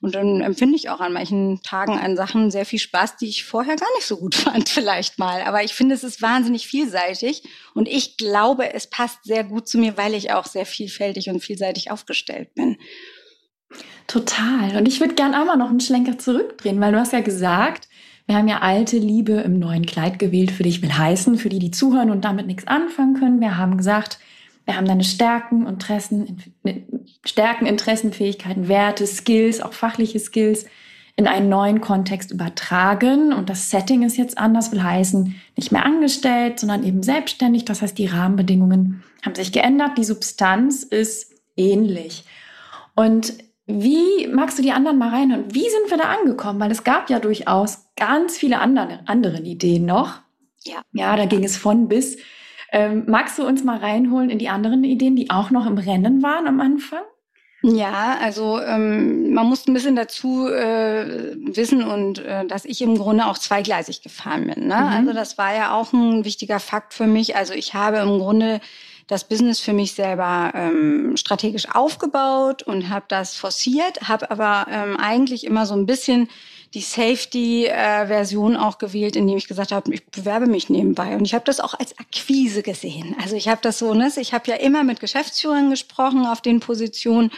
und dann empfinde ich auch an manchen Tagen an Sachen sehr viel Spaß, die ich vorher gar nicht so gut fand, vielleicht mal. Aber ich finde, es ist wahnsinnig vielseitig und ich glaube, es passt sehr gut zu mir, weil ich auch sehr vielfältig und vielseitig aufgestellt bin. Total. Und ich würde gern auch mal noch einen Schlenker zurückdrehen, weil du hast ja gesagt, wir haben ja alte Liebe im neuen Kleid gewählt, für dich will heißen, für die, die zuhören und damit nichts anfangen können. Wir haben gesagt, wir haben deine Stärken, Interessen, Stärken, Interessen, Fähigkeiten, Werte, Skills, auch fachliche Skills in einen neuen Kontext übertragen. Und das Setting ist jetzt anders, will heißen, nicht mehr angestellt, sondern eben selbstständig. Das heißt, die Rahmenbedingungen haben sich geändert. Die Substanz ist ähnlich. Und wie magst du die anderen mal rein und wie sind wir da angekommen? Weil es gab ja durchaus ganz viele andere, andere Ideen noch. Ja. Ja, da ging es von bis. Ähm, magst du uns mal reinholen in die anderen Ideen, die auch noch im Rennen waren am Anfang? Ja, also ähm, man muss ein bisschen dazu äh, wissen und äh, dass ich im Grunde auch zweigleisig gefahren bin. Ne? Mhm. Also das war ja auch ein wichtiger Fakt für mich. Also ich habe im Grunde das Business für mich selber ähm, strategisch aufgebaut und habe das forciert, habe aber ähm, eigentlich immer so ein bisschen die Safety-Version äh, auch gewählt, indem ich gesagt habe, ich bewerbe mich nebenbei. Und ich habe das auch als Akquise gesehen. Also ich habe das so, ne, ich habe ja immer mit Geschäftsführern gesprochen auf den Positionen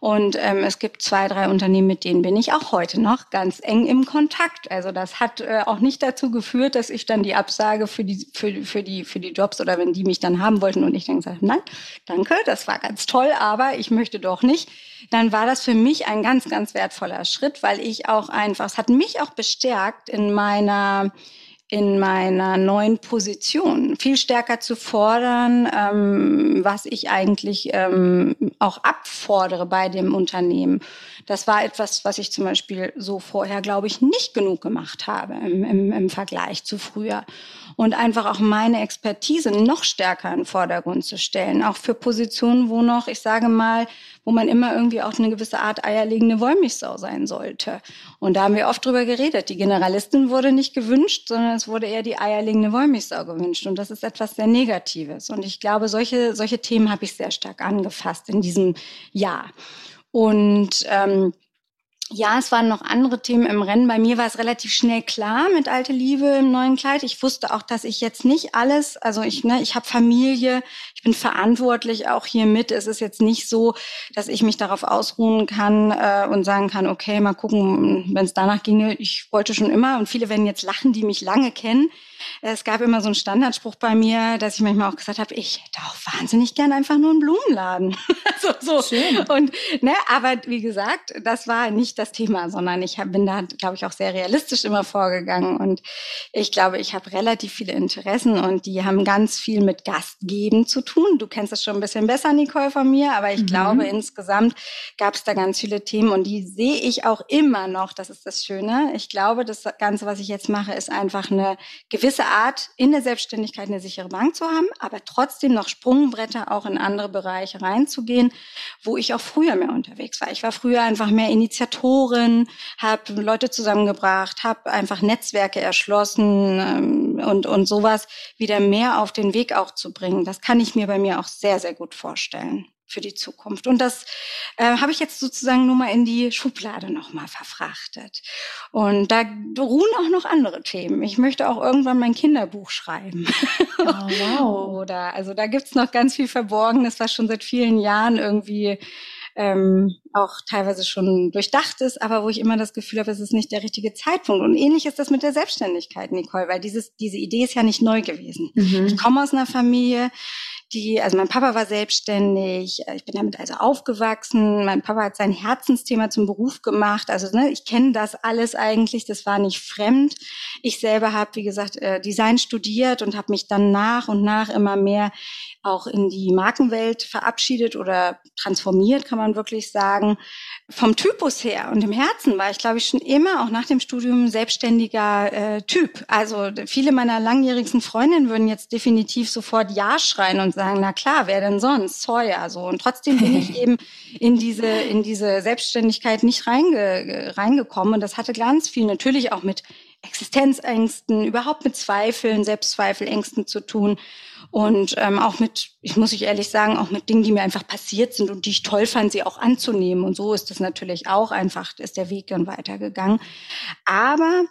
und ähm, es gibt zwei, drei Unternehmen, mit denen bin ich auch heute noch ganz eng im Kontakt. Also das hat äh, auch nicht dazu geführt, dass ich dann die Absage für die, für, für, die, für die Jobs oder wenn die mich dann haben wollten und ich dann gesagt habe, nein, danke, das war ganz toll, aber ich möchte doch nicht. Dann war das für mich ein ganz, ganz wertvoller Schritt, weil ich auch einfach, es hat mich auch bestärkt in meiner in meiner neuen Position viel stärker zu fordern, ähm, was ich eigentlich ähm, auch abfordere bei dem Unternehmen. Das war etwas, was ich zum Beispiel so vorher, glaube ich, nicht genug gemacht habe im, im, im Vergleich zu früher. Und einfach auch meine Expertise noch stärker in den Vordergrund zu stellen, auch für Positionen, wo noch, ich sage mal, wo man immer irgendwie auch eine gewisse Art eierlegende Wollmilchsau sein sollte. Und da haben wir oft drüber geredet. Die Generalistin wurde nicht gewünscht, sondern es wurde eher die eierlegende Wollmilchsau gewünscht. Und das ist etwas sehr Negatives. Und ich glaube, solche, solche Themen habe ich sehr stark angefasst in diesem Jahr. Und ähm, ja, es waren noch andere Themen im Rennen. Bei mir war es relativ schnell klar mit Alte Liebe im neuen Kleid. Ich wusste auch, dass ich jetzt nicht alles, also ich, ne, ich habe Familie, ich bin verantwortlich auch hier mit. Es ist jetzt nicht so, dass ich mich darauf ausruhen kann äh, und sagen kann, okay, mal gucken, wenn es danach ginge. Ich wollte schon immer, und viele werden jetzt lachen, die mich lange kennen. Es gab immer so einen Standardspruch bei mir, dass ich manchmal auch gesagt habe, ich hätte auch wahnsinnig gern einfach nur einen Blumenladen. so, so. Schön. Und, ne, aber wie gesagt, das war nicht das Thema, sondern ich hab, bin da, glaube ich, auch sehr realistisch immer vorgegangen. Und ich glaube, ich habe relativ viele Interessen und die haben ganz viel mit Gastgeben zu tun. Du kennst das schon ein bisschen besser, Nicole, von mir, aber ich mhm. glaube, insgesamt gab es da ganz viele Themen und die sehe ich auch immer noch. Das ist das Schöne. Ich glaube, das Ganze, was ich jetzt mache, ist einfach eine gewisse gewisse Art in der Selbstständigkeit eine sichere Bank zu haben, aber trotzdem noch Sprungbretter auch in andere Bereiche reinzugehen, wo ich auch früher mehr unterwegs war. Ich war früher einfach mehr Initiatorin, habe Leute zusammengebracht, habe einfach Netzwerke erschlossen ähm, und, und sowas wieder mehr auf den Weg auch zu bringen. Das kann ich mir bei mir auch sehr, sehr gut vorstellen für die Zukunft. Und das äh, habe ich jetzt sozusagen nur mal in die Schublade nochmal verfrachtet. Und da ruhen auch noch andere Themen. Ich möchte auch irgendwann mein Kinderbuch schreiben. Oh, wow. Oder also da gibt's noch ganz viel Verborgenes, was schon seit vielen Jahren irgendwie ähm, auch teilweise schon durchdacht ist, aber wo ich immer das Gefühl habe, es ist nicht der richtige Zeitpunkt. Und ähnlich ist das mit der Selbstständigkeit, Nicole, weil dieses, diese Idee ist ja nicht neu gewesen. Mhm. Ich komme aus einer Familie, die, also mein Papa war selbstständig, äh, ich bin damit also aufgewachsen, mein Papa hat sein Herzensthema zum Beruf gemacht, also ne, ich kenne das alles eigentlich, das war nicht fremd. Ich selber habe, wie gesagt, äh, Design studiert und habe mich dann nach und nach immer mehr auch in die Markenwelt verabschiedet oder transformiert, kann man wirklich sagen. Vom Typus her und im Herzen war ich, glaube ich, schon immer, auch nach dem Studium, selbstständiger äh, Typ. Also viele meiner langjährigsten Freundinnen würden jetzt definitiv sofort Ja schreien und und sagen, na klar, wer denn sonst? Sawyer, so. Und trotzdem bin ich eben in diese, in diese Selbstständigkeit nicht reinge, reingekommen. Und das hatte ganz viel natürlich auch mit Existenzängsten, überhaupt mit Zweifeln, Selbstzweifel, Ängsten zu tun. Und ähm, auch mit, ich muss ich ehrlich sagen, auch mit Dingen, die mir einfach passiert sind und die ich toll fand, sie auch anzunehmen. Und so ist das natürlich auch einfach, ist der Weg dann weitergegangen. Aber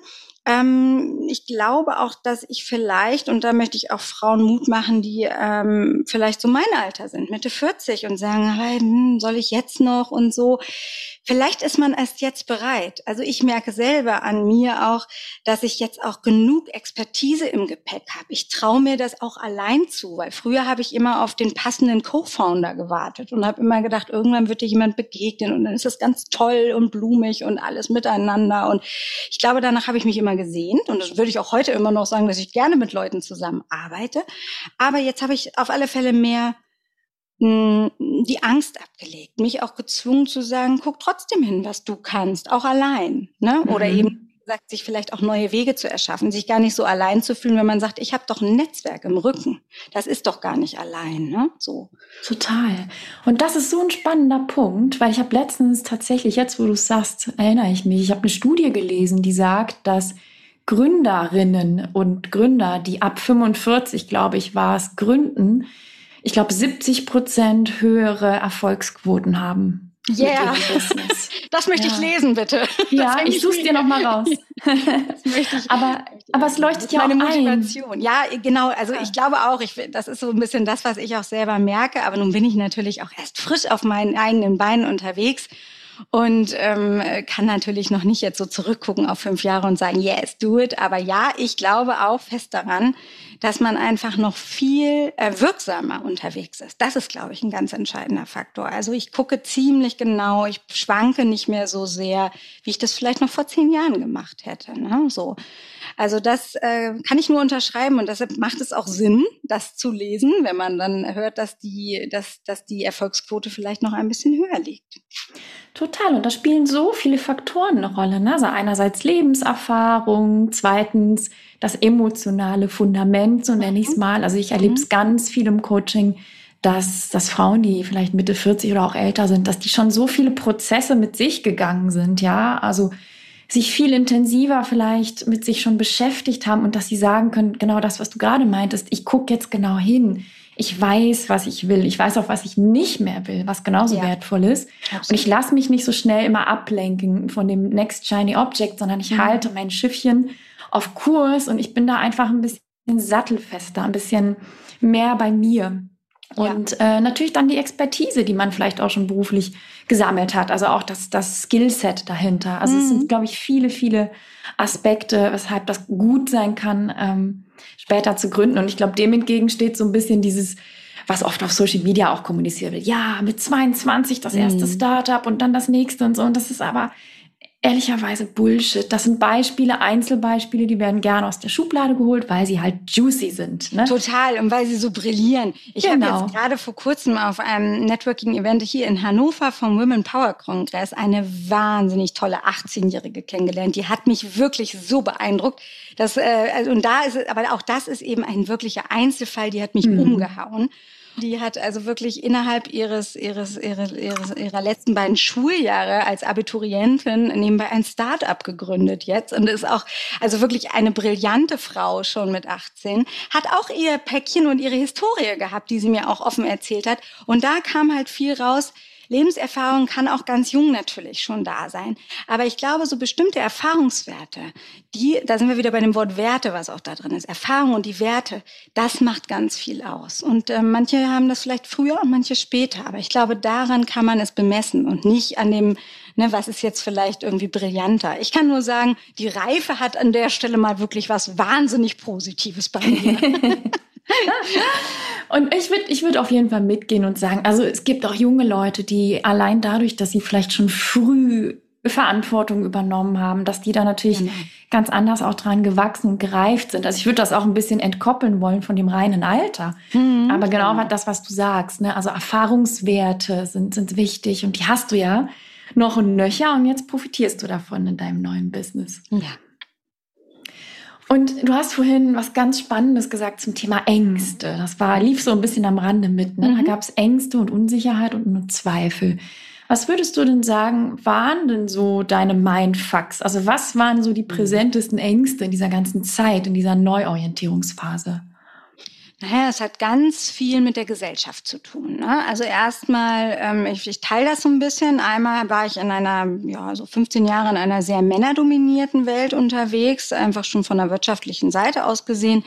ähm, ich glaube auch, dass ich vielleicht, und da möchte ich auch Frauen Mut machen, die ähm, vielleicht so mein Alter sind, Mitte 40 und sagen, hey, hm, soll ich jetzt noch und so. Vielleicht ist man erst jetzt bereit. Also ich merke selber an mir auch, dass ich jetzt auch genug Expertise im Gepäck habe. Ich traue mir das auch allein zu, weil früher habe ich immer auf den passenden Co-Founder gewartet und habe immer gedacht, irgendwann wird dir jemand begegnen und dann ist das ganz toll und blumig und alles miteinander. Und ich glaube, danach habe ich mich immer gesehnt und das würde ich auch heute immer noch sagen, dass ich gerne mit Leuten zusammenarbeite. Aber jetzt habe ich auf alle Fälle mehr die Angst abgelegt, mich auch gezwungen zu sagen, guck trotzdem hin, was du kannst, auch allein, ne? Oder mhm. eben sagt, sich vielleicht auch neue Wege zu erschaffen, sich gar nicht so allein zu fühlen, wenn man sagt, ich habe doch ein Netzwerk im Rücken. Das ist doch gar nicht allein, ne? So. Total. Und das ist so ein spannender Punkt, weil ich habe letztens tatsächlich, jetzt wo du sagst, erinnere ich mich, ich habe eine Studie gelesen, die sagt, dass Gründerinnen und Gründer, die ab 45, glaube ich, war es, gründen, ich glaube, 70 Prozent höhere Erfolgsquoten haben. Ja, yeah. das möchte ja. ich lesen, bitte. Ja, ich suche dir noch mal raus. das möchte ich. Aber, aber es leuchtet ja meine auch Motivation. Ein. Ja, genau. Also ich glaube auch, ich, das ist so ein bisschen das, was ich auch selber merke. Aber nun bin ich natürlich auch erst frisch auf meinen eigenen Beinen unterwegs und ähm, kann natürlich noch nicht jetzt so zurückgucken auf fünf Jahre und sagen, yes, do it. Aber ja, ich glaube auch fest daran, dass man einfach noch viel äh, wirksamer unterwegs ist. Das ist, glaube ich, ein ganz entscheidender Faktor. Also ich gucke ziemlich genau, ich schwanke nicht mehr so sehr, wie ich das vielleicht noch vor zehn Jahren gemacht hätte. Ne? So. Also das äh, kann ich nur unterschreiben und deshalb macht es auch Sinn, das zu lesen, wenn man dann hört, dass die, dass, dass die Erfolgsquote vielleicht noch ein bisschen höher liegt. Total. Und da spielen so viele Faktoren eine Rolle. Ne? Also einerseits Lebenserfahrung, zweitens das emotionale Fundament, so nenne ich es mhm. mal. Also ich erlebe es mhm. ganz viel im Coaching, dass, dass Frauen, die vielleicht Mitte 40 oder auch älter sind, dass die schon so viele Prozesse mit sich gegangen sind, ja. Also sich viel intensiver vielleicht mit sich schon beschäftigt haben und dass sie sagen können, genau das, was du gerade meintest, ich gucke jetzt genau hin ich weiß, was ich will. Ich weiß auch, was ich nicht mehr will, was genauso ja. wertvoll ist. Absolut. Und ich lasse mich nicht so schnell immer ablenken von dem Next Shiny Object, sondern ich mhm. halte mein Schiffchen auf Kurs und ich bin da einfach ein bisschen sattelfester, ein bisschen mehr bei mir. Und ja. äh, natürlich dann die Expertise, die man vielleicht auch schon beruflich gesammelt hat. Also auch das, das Skillset dahinter. Also mhm. es sind, mhm. glaube ich, viele, viele Aspekte, weshalb das gut sein kann, ähm, später zu gründen. Und ich glaube, dem entgegen steht so ein bisschen dieses, was oft auf Social Media auch kommuniziert wird. Ja, mit 22 das erste mhm. Startup und dann das nächste und so. Und das ist aber ehrlicherweise Bullshit. Das sind Beispiele, Einzelbeispiele, die werden gerne aus der Schublade geholt, weil sie halt juicy sind. Ne? Total, und weil sie so brillieren. Ich genau. habe jetzt gerade vor kurzem auf einem Networking-Event hier in Hannover vom Women Power Kongress eine wahnsinnig tolle 18-Jährige kennengelernt. Die hat mich wirklich so beeindruckt. Dass, äh, also, und da ist aber auch das ist eben ein wirklicher Einzelfall, die hat mich mhm. umgehauen. Die hat also wirklich innerhalb ihres, ihres, ihres, ihres, ihrer letzten beiden Schuljahre als Abiturientin nebenbei ein Start-up gegründet jetzt und ist auch also wirklich eine brillante Frau schon mit 18. Hat auch ihr Päckchen und ihre Historie gehabt, die sie mir auch offen erzählt hat. Und da kam halt viel raus, Lebenserfahrung kann auch ganz jung natürlich schon da sein. Aber ich glaube, so bestimmte Erfahrungswerte, die, da sind wir wieder bei dem Wort Werte, was auch da drin ist. Erfahrung und die Werte, das macht ganz viel aus. Und äh, manche haben das vielleicht früher und manche später. Aber ich glaube, daran kann man es bemessen und nicht an dem, ne, was ist jetzt vielleicht irgendwie brillanter. Ich kann nur sagen, die Reife hat an der Stelle mal wirklich was wahnsinnig Positives bei mir. und ich würde ich würd auf jeden Fall mitgehen und sagen, also es gibt auch junge Leute, die allein dadurch, dass sie vielleicht schon früh Verantwortung übernommen haben, dass die da natürlich genau. ganz anders auch dran gewachsen und gereift sind. Also ich würde das auch ein bisschen entkoppeln wollen von dem reinen Alter. Mhm, Aber genau, genau das, was du sagst, ne? also Erfahrungswerte sind, sind wichtig und die hast du ja noch und nöcher und jetzt profitierst du davon in deinem neuen Business. Ja. Und du hast vorhin was ganz Spannendes gesagt zum Thema Ängste. Das war, lief so ein bisschen am Rande mit. Ne? Mhm. Da gab es Ängste und Unsicherheit und nur Zweifel. Was würdest du denn sagen, waren denn so deine Mindfucks? Also was waren so die mhm. präsentesten Ängste in dieser ganzen Zeit, in dieser Neuorientierungsphase? Naja, es hat ganz viel mit der Gesellschaft zu tun. Ne? Also erstmal, ähm, ich, ich teile das so ein bisschen. Einmal war ich in einer, ja, so 15 Jahre in einer sehr männerdominierten Welt unterwegs, einfach schon von der wirtschaftlichen Seite aus gesehen.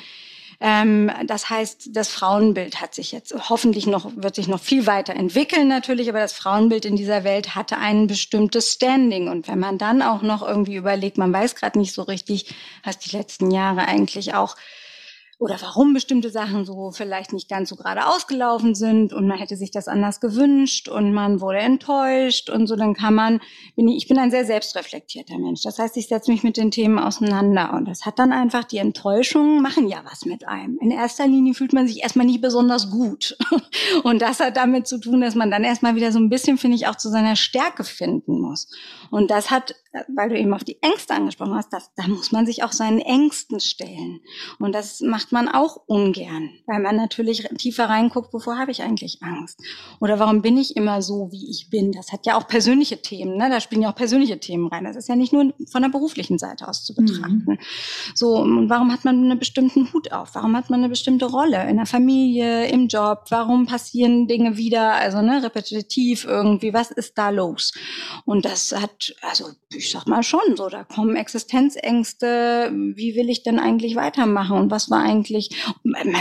Ähm, das heißt, das Frauenbild hat sich jetzt hoffentlich noch, wird sich noch viel weiter entwickeln natürlich, aber das Frauenbild in dieser Welt hatte ein bestimmtes Standing. Und wenn man dann auch noch irgendwie überlegt, man weiß gerade nicht so richtig, was die letzten Jahre eigentlich auch oder warum bestimmte Sachen so vielleicht nicht ganz so gerade ausgelaufen sind und man hätte sich das anders gewünscht und man wurde enttäuscht und so, dann kann man, bin ich, ich bin ein sehr selbstreflektierter Mensch. Das heißt, ich setze mich mit den Themen auseinander und das hat dann einfach, die Enttäuschungen machen ja was mit einem. In erster Linie fühlt man sich erstmal nicht besonders gut. Und das hat damit zu tun, dass man dann erstmal wieder so ein bisschen, finde ich, auch zu seiner Stärke finden muss. Und das hat weil du eben auf die Ängste angesprochen hast, das, da muss man sich auch seinen Ängsten stellen. Und das macht man auch ungern, weil man natürlich tiefer reinguckt, wovor habe ich eigentlich Angst? Oder warum bin ich immer so, wie ich bin? Das hat ja auch persönliche Themen, ne? da spielen ja auch persönliche Themen rein. Das ist ja nicht nur von der beruflichen Seite aus zu betrachten. Mhm. So, und warum hat man einen bestimmten Hut auf? Warum hat man eine bestimmte Rolle in der Familie, im Job? Warum passieren Dinge wieder, also ne, repetitiv irgendwie? Was ist da los? Und das hat, also ich ich sag mal schon so, da kommen Existenzängste, wie will ich denn eigentlich weitermachen und was war eigentlich,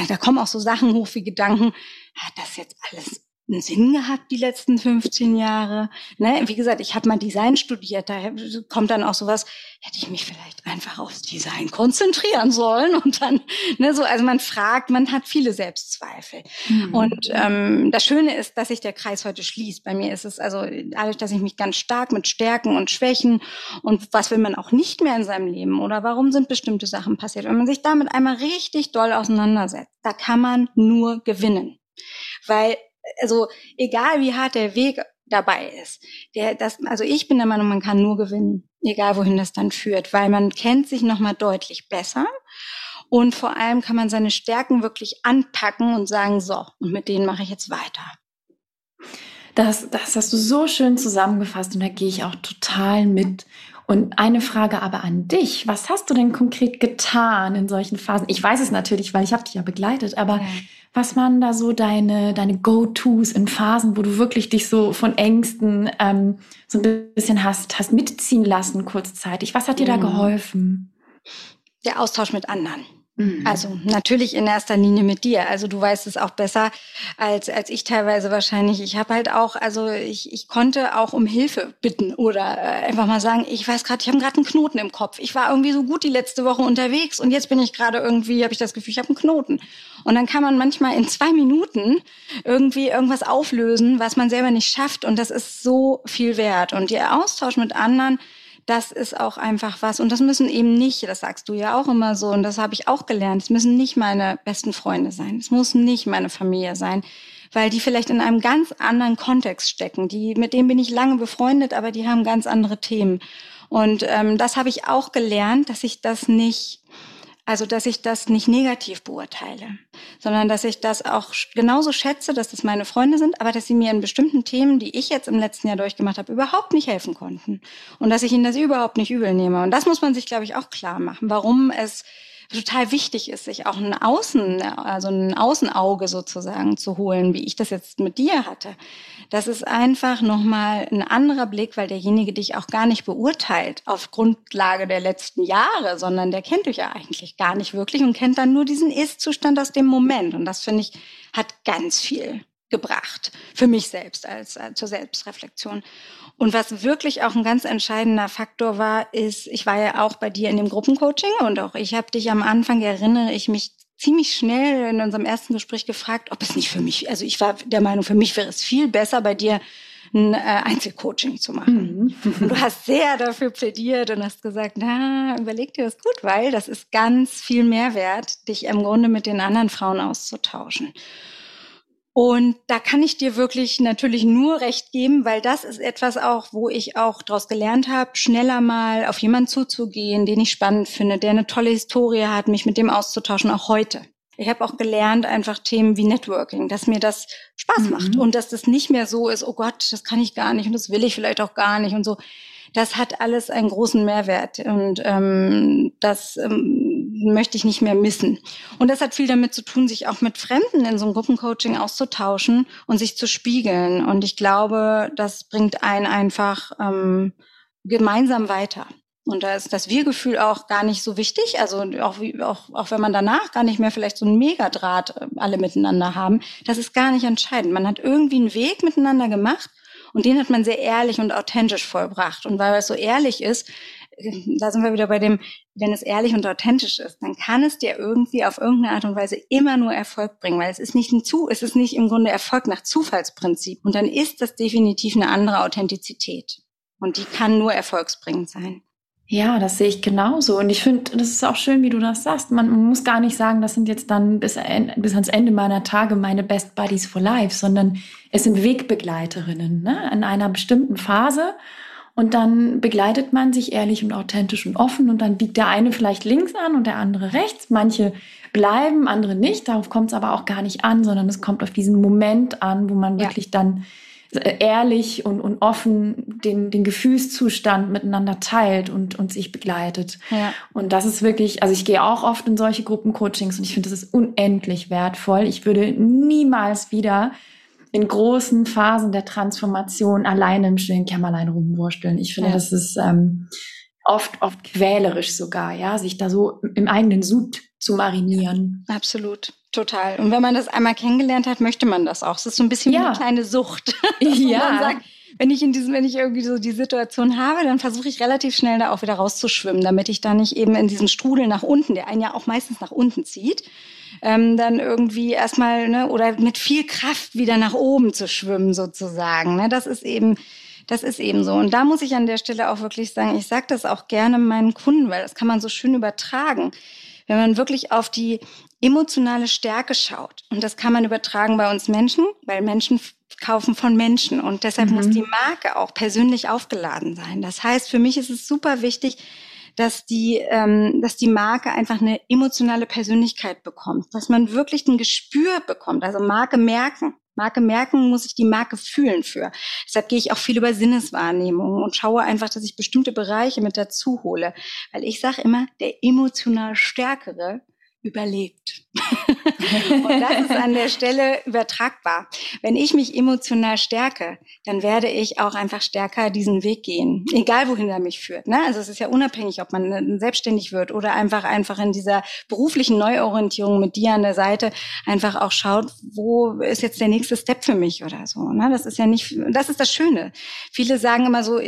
da kommen auch so Sachen hoch wie Gedanken, hat das jetzt alles einen Sinn gehabt die letzten 15 Jahre. Ne? Wie gesagt, ich habe mal Design studiert, da kommt dann auch sowas, hätte ich mich vielleicht einfach aufs Design konzentrieren sollen und dann, ne, so, also man fragt, man hat viele Selbstzweifel. Mhm. Und ähm, das Schöne ist, dass sich der Kreis heute schließt. Bei mir ist es also dadurch, dass ich mich ganz stark mit Stärken und Schwächen und was will man auch nicht mehr in seinem Leben oder warum sind bestimmte Sachen passiert, wenn man sich damit einmal richtig doll auseinandersetzt, da kann man nur gewinnen. Weil also egal wie hart der Weg dabei ist, der, das, also ich bin der Meinung, man kann nur gewinnen, egal wohin das dann führt, weil man kennt sich nochmal deutlich besser und vor allem kann man seine Stärken wirklich anpacken und sagen, so, und mit denen mache ich jetzt weiter. Das, das hast du so schön zusammengefasst und da gehe ich auch total mit. Und eine Frage aber an dich. Was hast du denn konkret getan in solchen Phasen? Ich weiß es natürlich, weil ich habe dich ja begleitet, aber ja. Was waren da so deine, deine Go-Tos in Phasen, wo du wirklich dich so von Ängsten ähm, so ein bisschen hast, hast mitziehen lassen kurzzeitig? Was hat dir da mhm. geholfen? Der Austausch mit anderen. Mhm. Also natürlich in erster Linie mit dir. Also du weißt es auch besser als, als ich teilweise wahrscheinlich. Ich habe halt auch, also ich, ich konnte auch um Hilfe bitten oder äh, einfach mal sagen, ich weiß gerade, ich habe gerade einen Knoten im Kopf. Ich war irgendwie so gut die letzte Woche unterwegs und jetzt bin ich gerade irgendwie, habe ich das Gefühl, ich habe einen Knoten. Und dann kann man manchmal in zwei Minuten irgendwie irgendwas auflösen, was man selber nicht schafft. Und das ist so viel wert. Und der Austausch mit anderen, das ist auch einfach was. Und das müssen eben nicht, das sagst du ja auch immer so, und das habe ich auch gelernt, es müssen nicht meine besten Freunde sein. Es muss nicht meine Familie sein weil die vielleicht in einem ganz anderen Kontext stecken. Die, mit denen bin ich lange befreundet, aber die haben ganz andere Themen. Und ähm, das habe ich auch gelernt, dass ich das nicht also, dass ich das nicht negativ beurteile, sondern dass ich das auch genauso schätze, dass das meine Freunde sind, aber dass sie mir in bestimmten Themen, die ich jetzt im letzten Jahr durchgemacht habe, überhaupt nicht helfen konnten. Und dass ich ihnen das überhaupt nicht übel nehme. Und das muss man sich, glaube ich, auch klar machen, warum es total wichtig ist, sich auch ein Außen, also ein Außenauge sozusagen zu holen, wie ich das jetzt mit dir hatte. Das ist einfach nochmal ein anderer Blick, weil derjenige dich auch gar nicht beurteilt auf Grundlage der letzten Jahre, sondern der kennt dich ja eigentlich gar nicht wirklich und kennt dann nur diesen Ist-Zustand aus dem Moment. Und das finde ich, hat ganz viel gebracht für mich selbst als, als zur Selbstreflexion. Und was wirklich auch ein ganz entscheidender Faktor war, ist, ich war ja auch bei dir in dem Gruppencoaching und auch ich habe dich am Anfang, erinnere ich mich ziemlich schnell in unserem ersten Gespräch gefragt, ob es nicht für mich, also ich war der Meinung, für mich wäre es viel besser bei dir ein äh, Einzelcoaching zu machen. Mhm. Du hast sehr dafür plädiert und hast gesagt, na, überleg dir das gut, weil das ist ganz viel Mehrwert, dich im Grunde mit den anderen Frauen auszutauschen. Und da kann ich dir wirklich natürlich nur recht geben, weil das ist etwas auch, wo ich auch daraus gelernt habe, schneller mal auf jemanden zuzugehen, den ich spannend finde, der eine tolle Historie hat, mich mit dem auszutauschen, auch heute. Ich habe auch gelernt, einfach Themen wie Networking, dass mir das Spaß mhm. macht und dass das nicht mehr so ist, oh Gott, das kann ich gar nicht und das will ich vielleicht auch gar nicht und so. Das hat alles einen großen Mehrwert und ähm, das ähm, möchte ich nicht mehr missen. Und das hat viel damit zu tun, sich auch mit Fremden in so einem Gruppencoaching auszutauschen und sich zu spiegeln. Und ich glaube, das bringt einen einfach ähm, gemeinsam weiter. Und da ist das Wir-Gefühl auch gar nicht so wichtig. Also auch, wie, auch, auch wenn man danach gar nicht mehr vielleicht so einen Megadraht äh, alle miteinander haben, das ist gar nicht entscheidend. Man hat irgendwie einen Weg miteinander gemacht und den hat man sehr ehrlich und authentisch vollbracht. Und weil es so ehrlich ist, da sind wir wieder bei dem, wenn es ehrlich und authentisch ist, dann kann es dir irgendwie auf irgendeine Art und Weise immer nur Erfolg bringen, weil es ist nicht ein Zu, es ist nicht im Grunde Erfolg nach Zufallsprinzip. Und dann ist das definitiv eine andere Authentizität. Und die kann nur erfolgsbringend sein. Ja, das sehe ich genauso. Und ich finde, das ist auch schön, wie du das sagst. Man muss gar nicht sagen, das sind jetzt dann bis, bis ans Ende meiner Tage meine Best Buddies for Life, sondern es sind Wegbegleiterinnen ne? in einer bestimmten Phase. Und dann begleitet man sich ehrlich und authentisch und offen und dann biegt der eine vielleicht links an und der andere rechts. Manche bleiben, andere nicht. Darauf kommt es aber auch gar nicht an, sondern es kommt auf diesen Moment an, wo man ja. wirklich dann äh, ehrlich und, und offen den, den Gefühlszustand miteinander teilt und, und sich begleitet. Ja. Und das ist wirklich, also ich gehe auch oft in solche Gruppencoachings und ich finde, das ist unendlich wertvoll. Ich würde niemals wieder in großen Phasen der Transformation alleine im stillen Kämmerlein rumwursteln. Ich finde, ja. das ist ähm, oft, oft quälerisch sogar, ja, sich da so im eigenen Sud zu marinieren. Absolut. Total. Und wenn man das einmal kennengelernt hat, möchte man das auch. Es ist so ein bisschen ja. wie eine kleine Sucht. ja. sagt, wenn ich in diesem, wenn ich irgendwie so die Situation habe, dann versuche ich relativ schnell da auch wieder rauszuschwimmen, damit ich da nicht eben in diesem Strudel nach unten, der einen ja auch meistens nach unten zieht, ähm, dann irgendwie erstmal, ne, oder mit viel Kraft wieder nach oben zu schwimmen sozusagen. Ne? Das ist eben, das ist eben so. Und da muss ich an der Stelle auch wirklich sagen, ich sage das auch gerne meinen Kunden, weil das kann man so schön übertragen. Wenn man wirklich auf die emotionale Stärke schaut, und das kann man übertragen bei uns Menschen, weil Menschen kaufen von Menschen und deshalb mhm. muss die Marke auch persönlich aufgeladen sein. Das heißt, für mich ist es super wichtig, dass die, ähm, dass die Marke einfach eine emotionale Persönlichkeit bekommt, dass man wirklich ein Gespür bekommt, also Marke merken. Marke merken muss ich die Marke fühlen für. Deshalb gehe ich auch viel über Sinneswahrnehmung und schaue einfach, dass ich bestimmte Bereiche mit dazu hole. Weil ich sage immer, der emotional Stärkere überlebt. und das ist an der Stelle übertragbar. Wenn ich mich emotional stärke, dann werde ich auch einfach stärker diesen Weg gehen, egal wohin er mich führt. Ne? Also es ist ja unabhängig, ob man selbstständig wird oder einfach einfach in dieser beruflichen Neuorientierung mit dir an der Seite einfach auch schaut, wo ist jetzt der nächste Step für mich oder so. Ne? Das ist ja nicht, das ist das Schöne. Viele sagen immer so,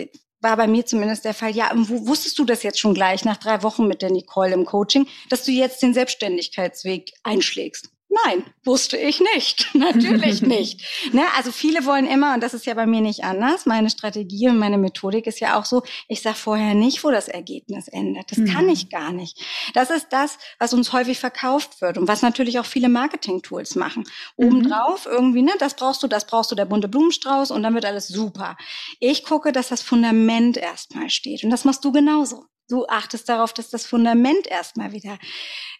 war bei mir zumindest der Fall. Ja, wusstest du das jetzt schon gleich nach drei Wochen mit der Nicole im Coaching, dass du jetzt den Selbstständigkeitsweg einschlägst? Nein, wusste ich nicht. Natürlich nicht. Ne? Also viele wollen immer, und das ist ja bei mir nicht anders, meine Strategie und meine Methodik ist ja auch so, ich sage vorher nicht, wo das Ergebnis endet. Das mhm. kann ich gar nicht. Das ist das, was uns häufig verkauft wird und was natürlich auch viele Marketing-Tools machen. Mhm. Obendrauf irgendwie, ne, das brauchst du, das brauchst du, der bunte Blumenstrauß und dann wird alles super. Ich gucke, dass das Fundament erstmal steht und das machst du genauso. Du achtest darauf, dass das Fundament erstmal wieder,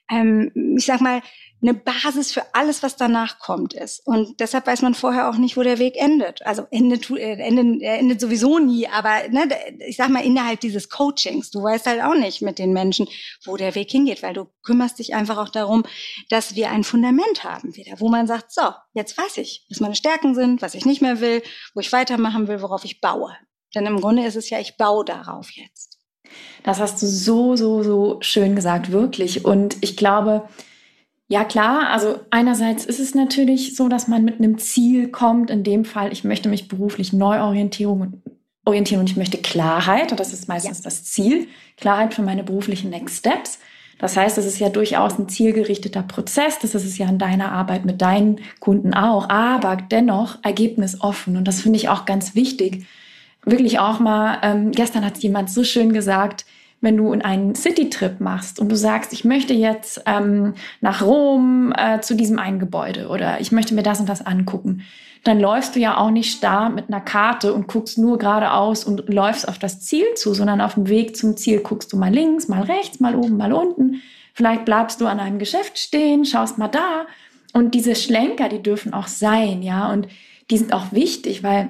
ähm, ich sag mal, eine Basis für alles, was danach kommt, ist. Und deshalb weiß man vorher auch nicht, wo der Weg endet. Also endet, äh, endet, endet sowieso nie, aber ne, ich sag mal, innerhalb dieses Coachings, du weißt halt auch nicht mit den Menschen, wo der Weg hingeht, weil du kümmerst dich einfach auch darum, dass wir ein Fundament haben wieder, wo man sagt, so, jetzt weiß ich, was meine Stärken sind, was ich nicht mehr will, wo ich weitermachen will, worauf ich baue. Denn im Grunde ist es ja, ich baue darauf jetzt. Das hast du so, so, so schön gesagt, wirklich. Und ich glaube, ja klar, also einerseits ist es natürlich so, dass man mit einem Ziel kommt. In dem Fall, ich möchte mich beruflich neu orientieren und ich möchte Klarheit. Das ist meistens ja. das Ziel. Klarheit für meine beruflichen Next Steps. Das heißt, es ist ja durchaus ein zielgerichteter Prozess. Das ist es ja in deiner Arbeit mit deinen Kunden auch. Aber dennoch ergebnisoffen. Und das finde ich auch ganz wichtig. Wirklich auch mal, ähm, gestern hat jemand so schön gesagt, wenn du einen City-Trip machst und du sagst, ich möchte jetzt ähm, nach Rom äh, zu diesem einen Gebäude oder ich möchte mir das und das angucken, dann läufst du ja auch nicht starr mit einer Karte und guckst nur geradeaus und läufst auf das Ziel zu, sondern auf dem Weg zum Ziel guckst du mal links, mal rechts, mal oben, mal unten. Vielleicht bleibst du an einem Geschäft stehen, schaust mal da. Und diese Schlenker, die dürfen auch sein, ja. Und die sind auch wichtig, weil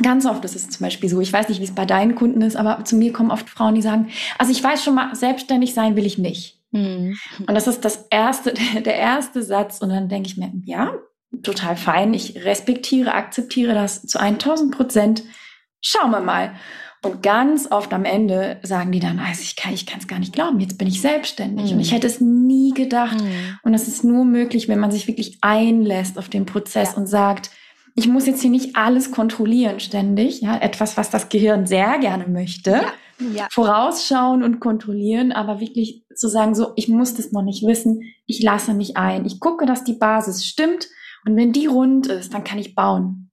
Ganz oft ist es zum Beispiel so, ich weiß nicht, wie es bei deinen Kunden ist, aber zu mir kommen oft Frauen, die sagen, also ich weiß schon mal, selbstständig sein will ich nicht. Mhm. Und das ist das erste, der erste Satz. Und dann denke ich mir, ja, total fein. Ich respektiere, akzeptiere das zu 1000 Prozent. Schauen wir mal. Und ganz oft am Ende sagen die dann, also ich kann, es gar nicht glauben, jetzt bin ich selbstständig. Mhm. Und ich hätte es nie gedacht. Mhm. Und es ist nur möglich, wenn man sich wirklich einlässt auf den Prozess ja. und sagt, ich muss jetzt hier nicht alles kontrollieren ständig, ja, etwas, was das Gehirn sehr gerne möchte. Ja, ja. Vorausschauen und kontrollieren, aber wirklich zu sagen, so, ich muss das noch nicht wissen, ich lasse mich ein. Ich gucke, dass die Basis stimmt und wenn die rund ist, dann kann ich bauen.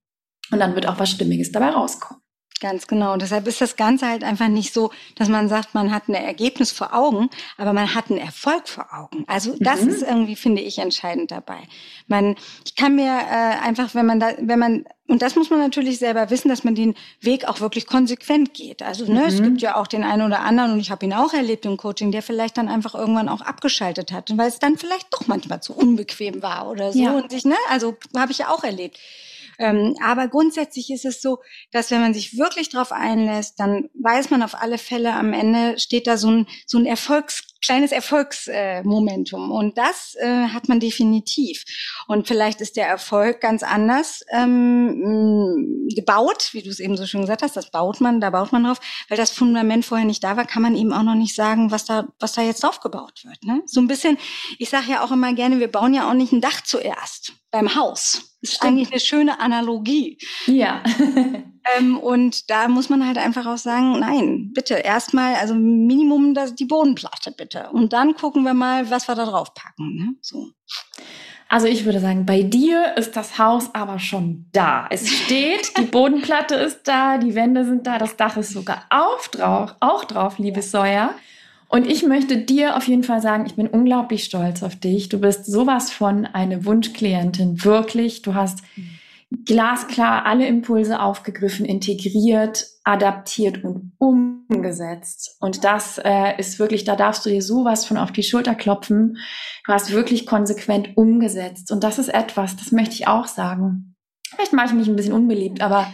Und dann wird auch was Stimmiges dabei rauskommen. Ganz genau. Deshalb ist das Ganze halt einfach nicht so, dass man sagt, man hat ein Ergebnis vor Augen, aber man hat einen Erfolg vor Augen. Also das mhm. ist irgendwie, finde ich, entscheidend dabei. Man, ich kann mir äh, einfach, wenn man da, wenn man und das muss man natürlich selber wissen, dass man den Weg auch wirklich konsequent geht. Also ne, mhm. es gibt ja auch den einen oder anderen, und ich habe ihn auch erlebt im Coaching, der vielleicht dann einfach irgendwann auch abgeschaltet hat, weil es dann vielleicht doch manchmal zu unbequem war oder so. Ja. Und sich, ne, also habe ich ja auch erlebt. Ähm, aber grundsätzlich ist es so, dass wenn man sich wirklich darauf einlässt, dann weiß man auf alle Fälle, am Ende steht da so ein, so ein Erfolgs kleines Erfolgsmomentum. Und das äh, hat man definitiv. Und vielleicht ist der Erfolg ganz anders ähm, gebaut, wie du es eben so schön gesagt hast. Das baut man, da baut man drauf, weil das Fundament vorher nicht da war, kann man eben auch noch nicht sagen, was da, was da jetzt aufgebaut wird. Ne? So ein bisschen. Ich sage ja auch immer gerne, wir bauen ja auch nicht ein Dach zuerst beim Haus. Das ist Stimmt. eigentlich eine schöne Analogie. Ja. ähm, und da muss man halt einfach auch sagen, nein, bitte erstmal, also Minimum das, die Bodenplatte bitte. Und dann gucken wir mal, was wir da drauf packen. Ne? So. Also ich würde sagen, bei dir ist das Haus aber schon da. Es steht, die Bodenplatte ist da, die Wände sind da, das Dach ist sogar auf drauf, auch drauf, liebe Säuer. Und ich möchte dir auf jeden Fall sagen, ich bin unglaublich stolz auf dich. Du bist sowas von eine Wunschklientin, wirklich. Du hast glasklar alle Impulse aufgegriffen, integriert, adaptiert und umgesetzt. Und das äh, ist wirklich, da darfst du dir sowas von auf die Schulter klopfen. Du hast wirklich konsequent umgesetzt. Und das ist etwas, das möchte ich auch sagen. Vielleicht mache ich mich ein bisschen unbeliebt, aber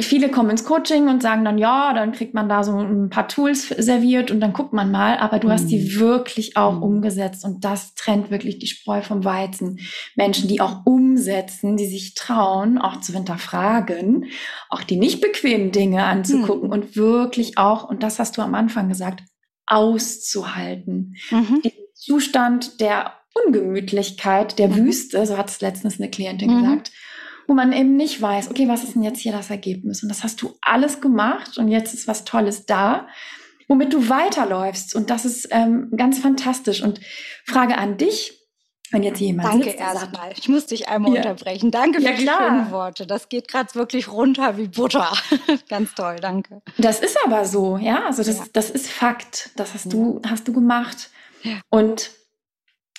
Viele kommen ins Coaching und sagen dann, ja, dann kriegt man da so ein paar Tools serviert und dann guckt man mal, aber du mhm. hast die mhm. wirklich auch mhm. umgesetzt und das trennt wirklich die Spreu vom Weizen. Menschen, die auch umsetzen, die sich trauen, auch zu hinterfragen, auch die nicht bequemen Dinge anzugucken mhm. und wirklich auch, und das hast du am Anfang gesagt, auszuhalten. Mhm. Den Zustand der Ungemütlichkeit, der mhm. Wüste, so hat es letztens eine Klientin gesagt, wo man eben nicht weiß, okay, was ist denn jetzt hier das Ergebnis? Und das hast du alles gemacht und jetzt ist was Tolles da, womit du weiterläufst. Und das ist ähm, ganz fantastisch. Und Frage an dich, wenn jetzt jemand Danke erstmal. Ich muss dich einmal ja. unterbrechen. Danke für ja, die schönen Worte. Das geht gerade wirklich runter wie Butter. Ganz toll, danke. Das ist aber so, ja. Also das, ja. das ist Fakt. Das hast du, hast du gemacht. Und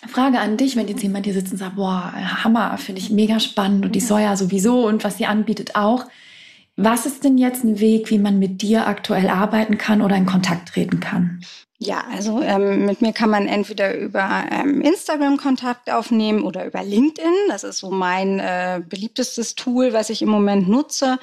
Frage an dich, wenn jetzt jemand hier sitzt und sagt, boah, Hammer, finde ich mega spannend und die Soja sowieso und was sie anbietet auch. Was ist denn jetzt ein Weg, wie man mit dir aktuell arbeiten kann oder in Kontakt treten kann? Ja, also ähm, mit mir kann man entweder über ähm, Instagram Kontakt aufnehmen oder über LinkedIn. Das ist so mein äh, beliebtestes Tool, was ich im Moment nutze.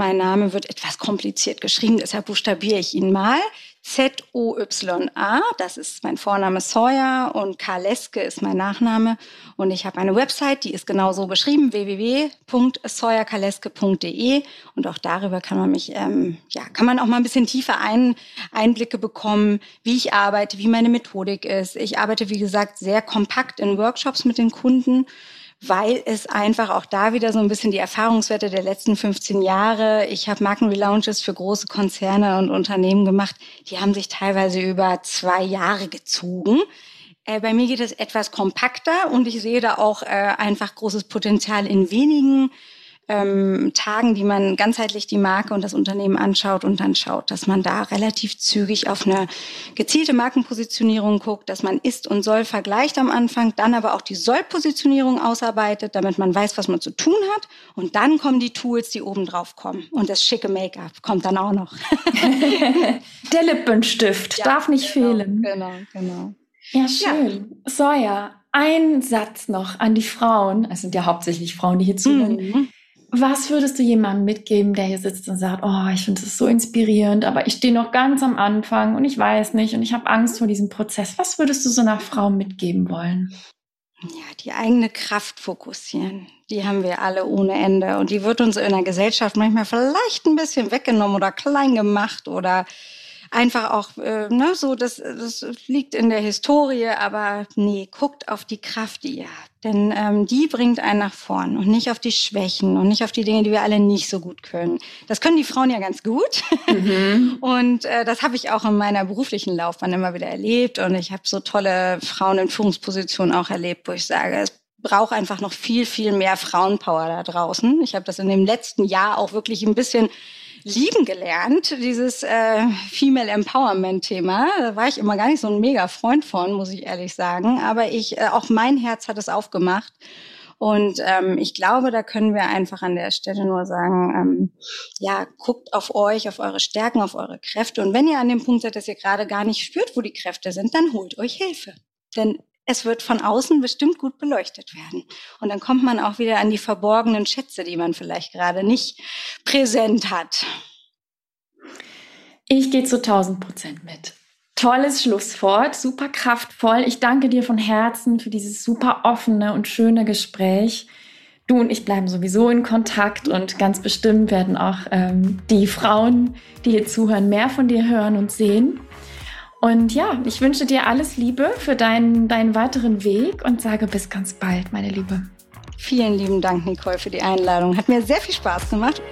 Mein Name wird etwas kompliziert geschrieben, deshalb buchstabiere ich ihn mal. Z-O-Y-A, das ist mein Vorname Sawyer und Karleske ist mein Nachname. Und ich habe eine Website, die ist genau so beschrieben, www.sawyerkarleske.de. Und auch darüber kann man mich, ähm, ja, kann man auch mal ein bisschen tiefer ein, Einblicke bekommen, wie ich arbeite, wie meine Methodik ist. Ich arbeite, wie gesagt, sehr kompakt in Workshops mit den Kunden weil es einfach auch da wieder so ein bisschen die Erfahrungswerte der letzten 15 Jahre. Ich habe Markenrelaunches für große Konzerne und Unternehmen gemacht. Die haben sich teilweise über zwei Jahre gezogen. Äh, bei mir geht es etwas kompakter und ich sehe da auch äh, einfach großes Potenzial in wenigen ähm, Tagen, die man ganzheitlich die Marke und das Unternehmen anschaut und dann schaut, dass man da relativ zügig auf eine gezielte Markenpositionierung guckt, dass man ist und soll vergleicht am Anfang, dann aber auch die Soll-Positionierung ausarbeitet, damit man weiß, was man zu tun hat. Und dann kommen die Tools, die oben drauf kommen. Und das schicke Make-up kommt dann auch noch. Der Lippenstift ja, darf nicht genau, fehlen. Genau, genau. Ja, schön. Ja. Soja, ein Satz noch an die Frauen. Es sind ja hauptsächlich Frauen, die hier zuhören. Mhm. Was würdest du jemandem mitgeben, der hier sitzt und sagt, oh, ich finde es so inspirierend, aber ich stehe noch ganz am Anfang und ich weiß nicht und ich habe Angst vor diesem Prozess. Was würdest du so einer Frau mitgeben wollen? Ja, die eigene Kraft fokussieren. Die haben wir alle ohne Ende. Und die wird uns in der Gesellschaft manchmal vielleicht ein bisschen weggenommen oder klein gemacht oder einfach auch, äh, ne, so, das, das liegt in der Historie, aber nee, guckt auf die Kraft, die ihr habt. Denn ähm, die bringt einen nach vorn und nicht auf die Schwächen und nicht auf die Dinge, die wir alle nicht so gut können. Das können die Frauen ja ganz gut. Mhm. Und äh, das habe ich auch in meiner beruflichen Laufbahn immer wieder erlebt. Und ich habe so tolle Frauen in Führungspositionen auch erlebt, wo ich sage, es braucht einfach noch viel, viel mehr Frauenpower da draußen. Ich habe das in dem letzten Jahr auch wirklich ein bisschen lieben gelernt, dieses äh, Female Empowerment-Thema. Da war ich immer gar nicht so ein mega Freund von, muss ich ehrlich sagen. Aber ich, äh, auch mein Herz hat es aufgemacht. Und ähm, ich glaube, da können wir einfach an der Stelle nur sagen, ähm, ja, guckt auf euch, auf eure Stärken, auf eure Kräfte. Und wenn ihr an dem Punkt seid, dass ihr gerade gar nicht spürt, wo die Kräfte sind, dann holt euch Hilfe. Denn es wird von außen bestimmt gut beleuchtet werden. Und dann kommt man auch wieder an die verborgenen Schätze, die man vielleicht gerade nicht präsent hat. Ich gehe zu 1000 Prozent mit. Tolles Schlusswort, super kraftvoll. Ich danke dir von Herzen für dieses super offene und schöne Gespräch. Du und ich bleiben sowieso in Kontakt und ganz bestimmt werden auch ähm, die Frauen, die hier zuhören, mehr von dir hören und sehen. Und ja, ich wünsche dir alles Liebe für deinen, deinen weiteren Weg und sage bis ganz bald, meine Liebe. Vielen lieben Dank, Nicole, für die Einladung. Hat mir sehr viel Spaß gemacht.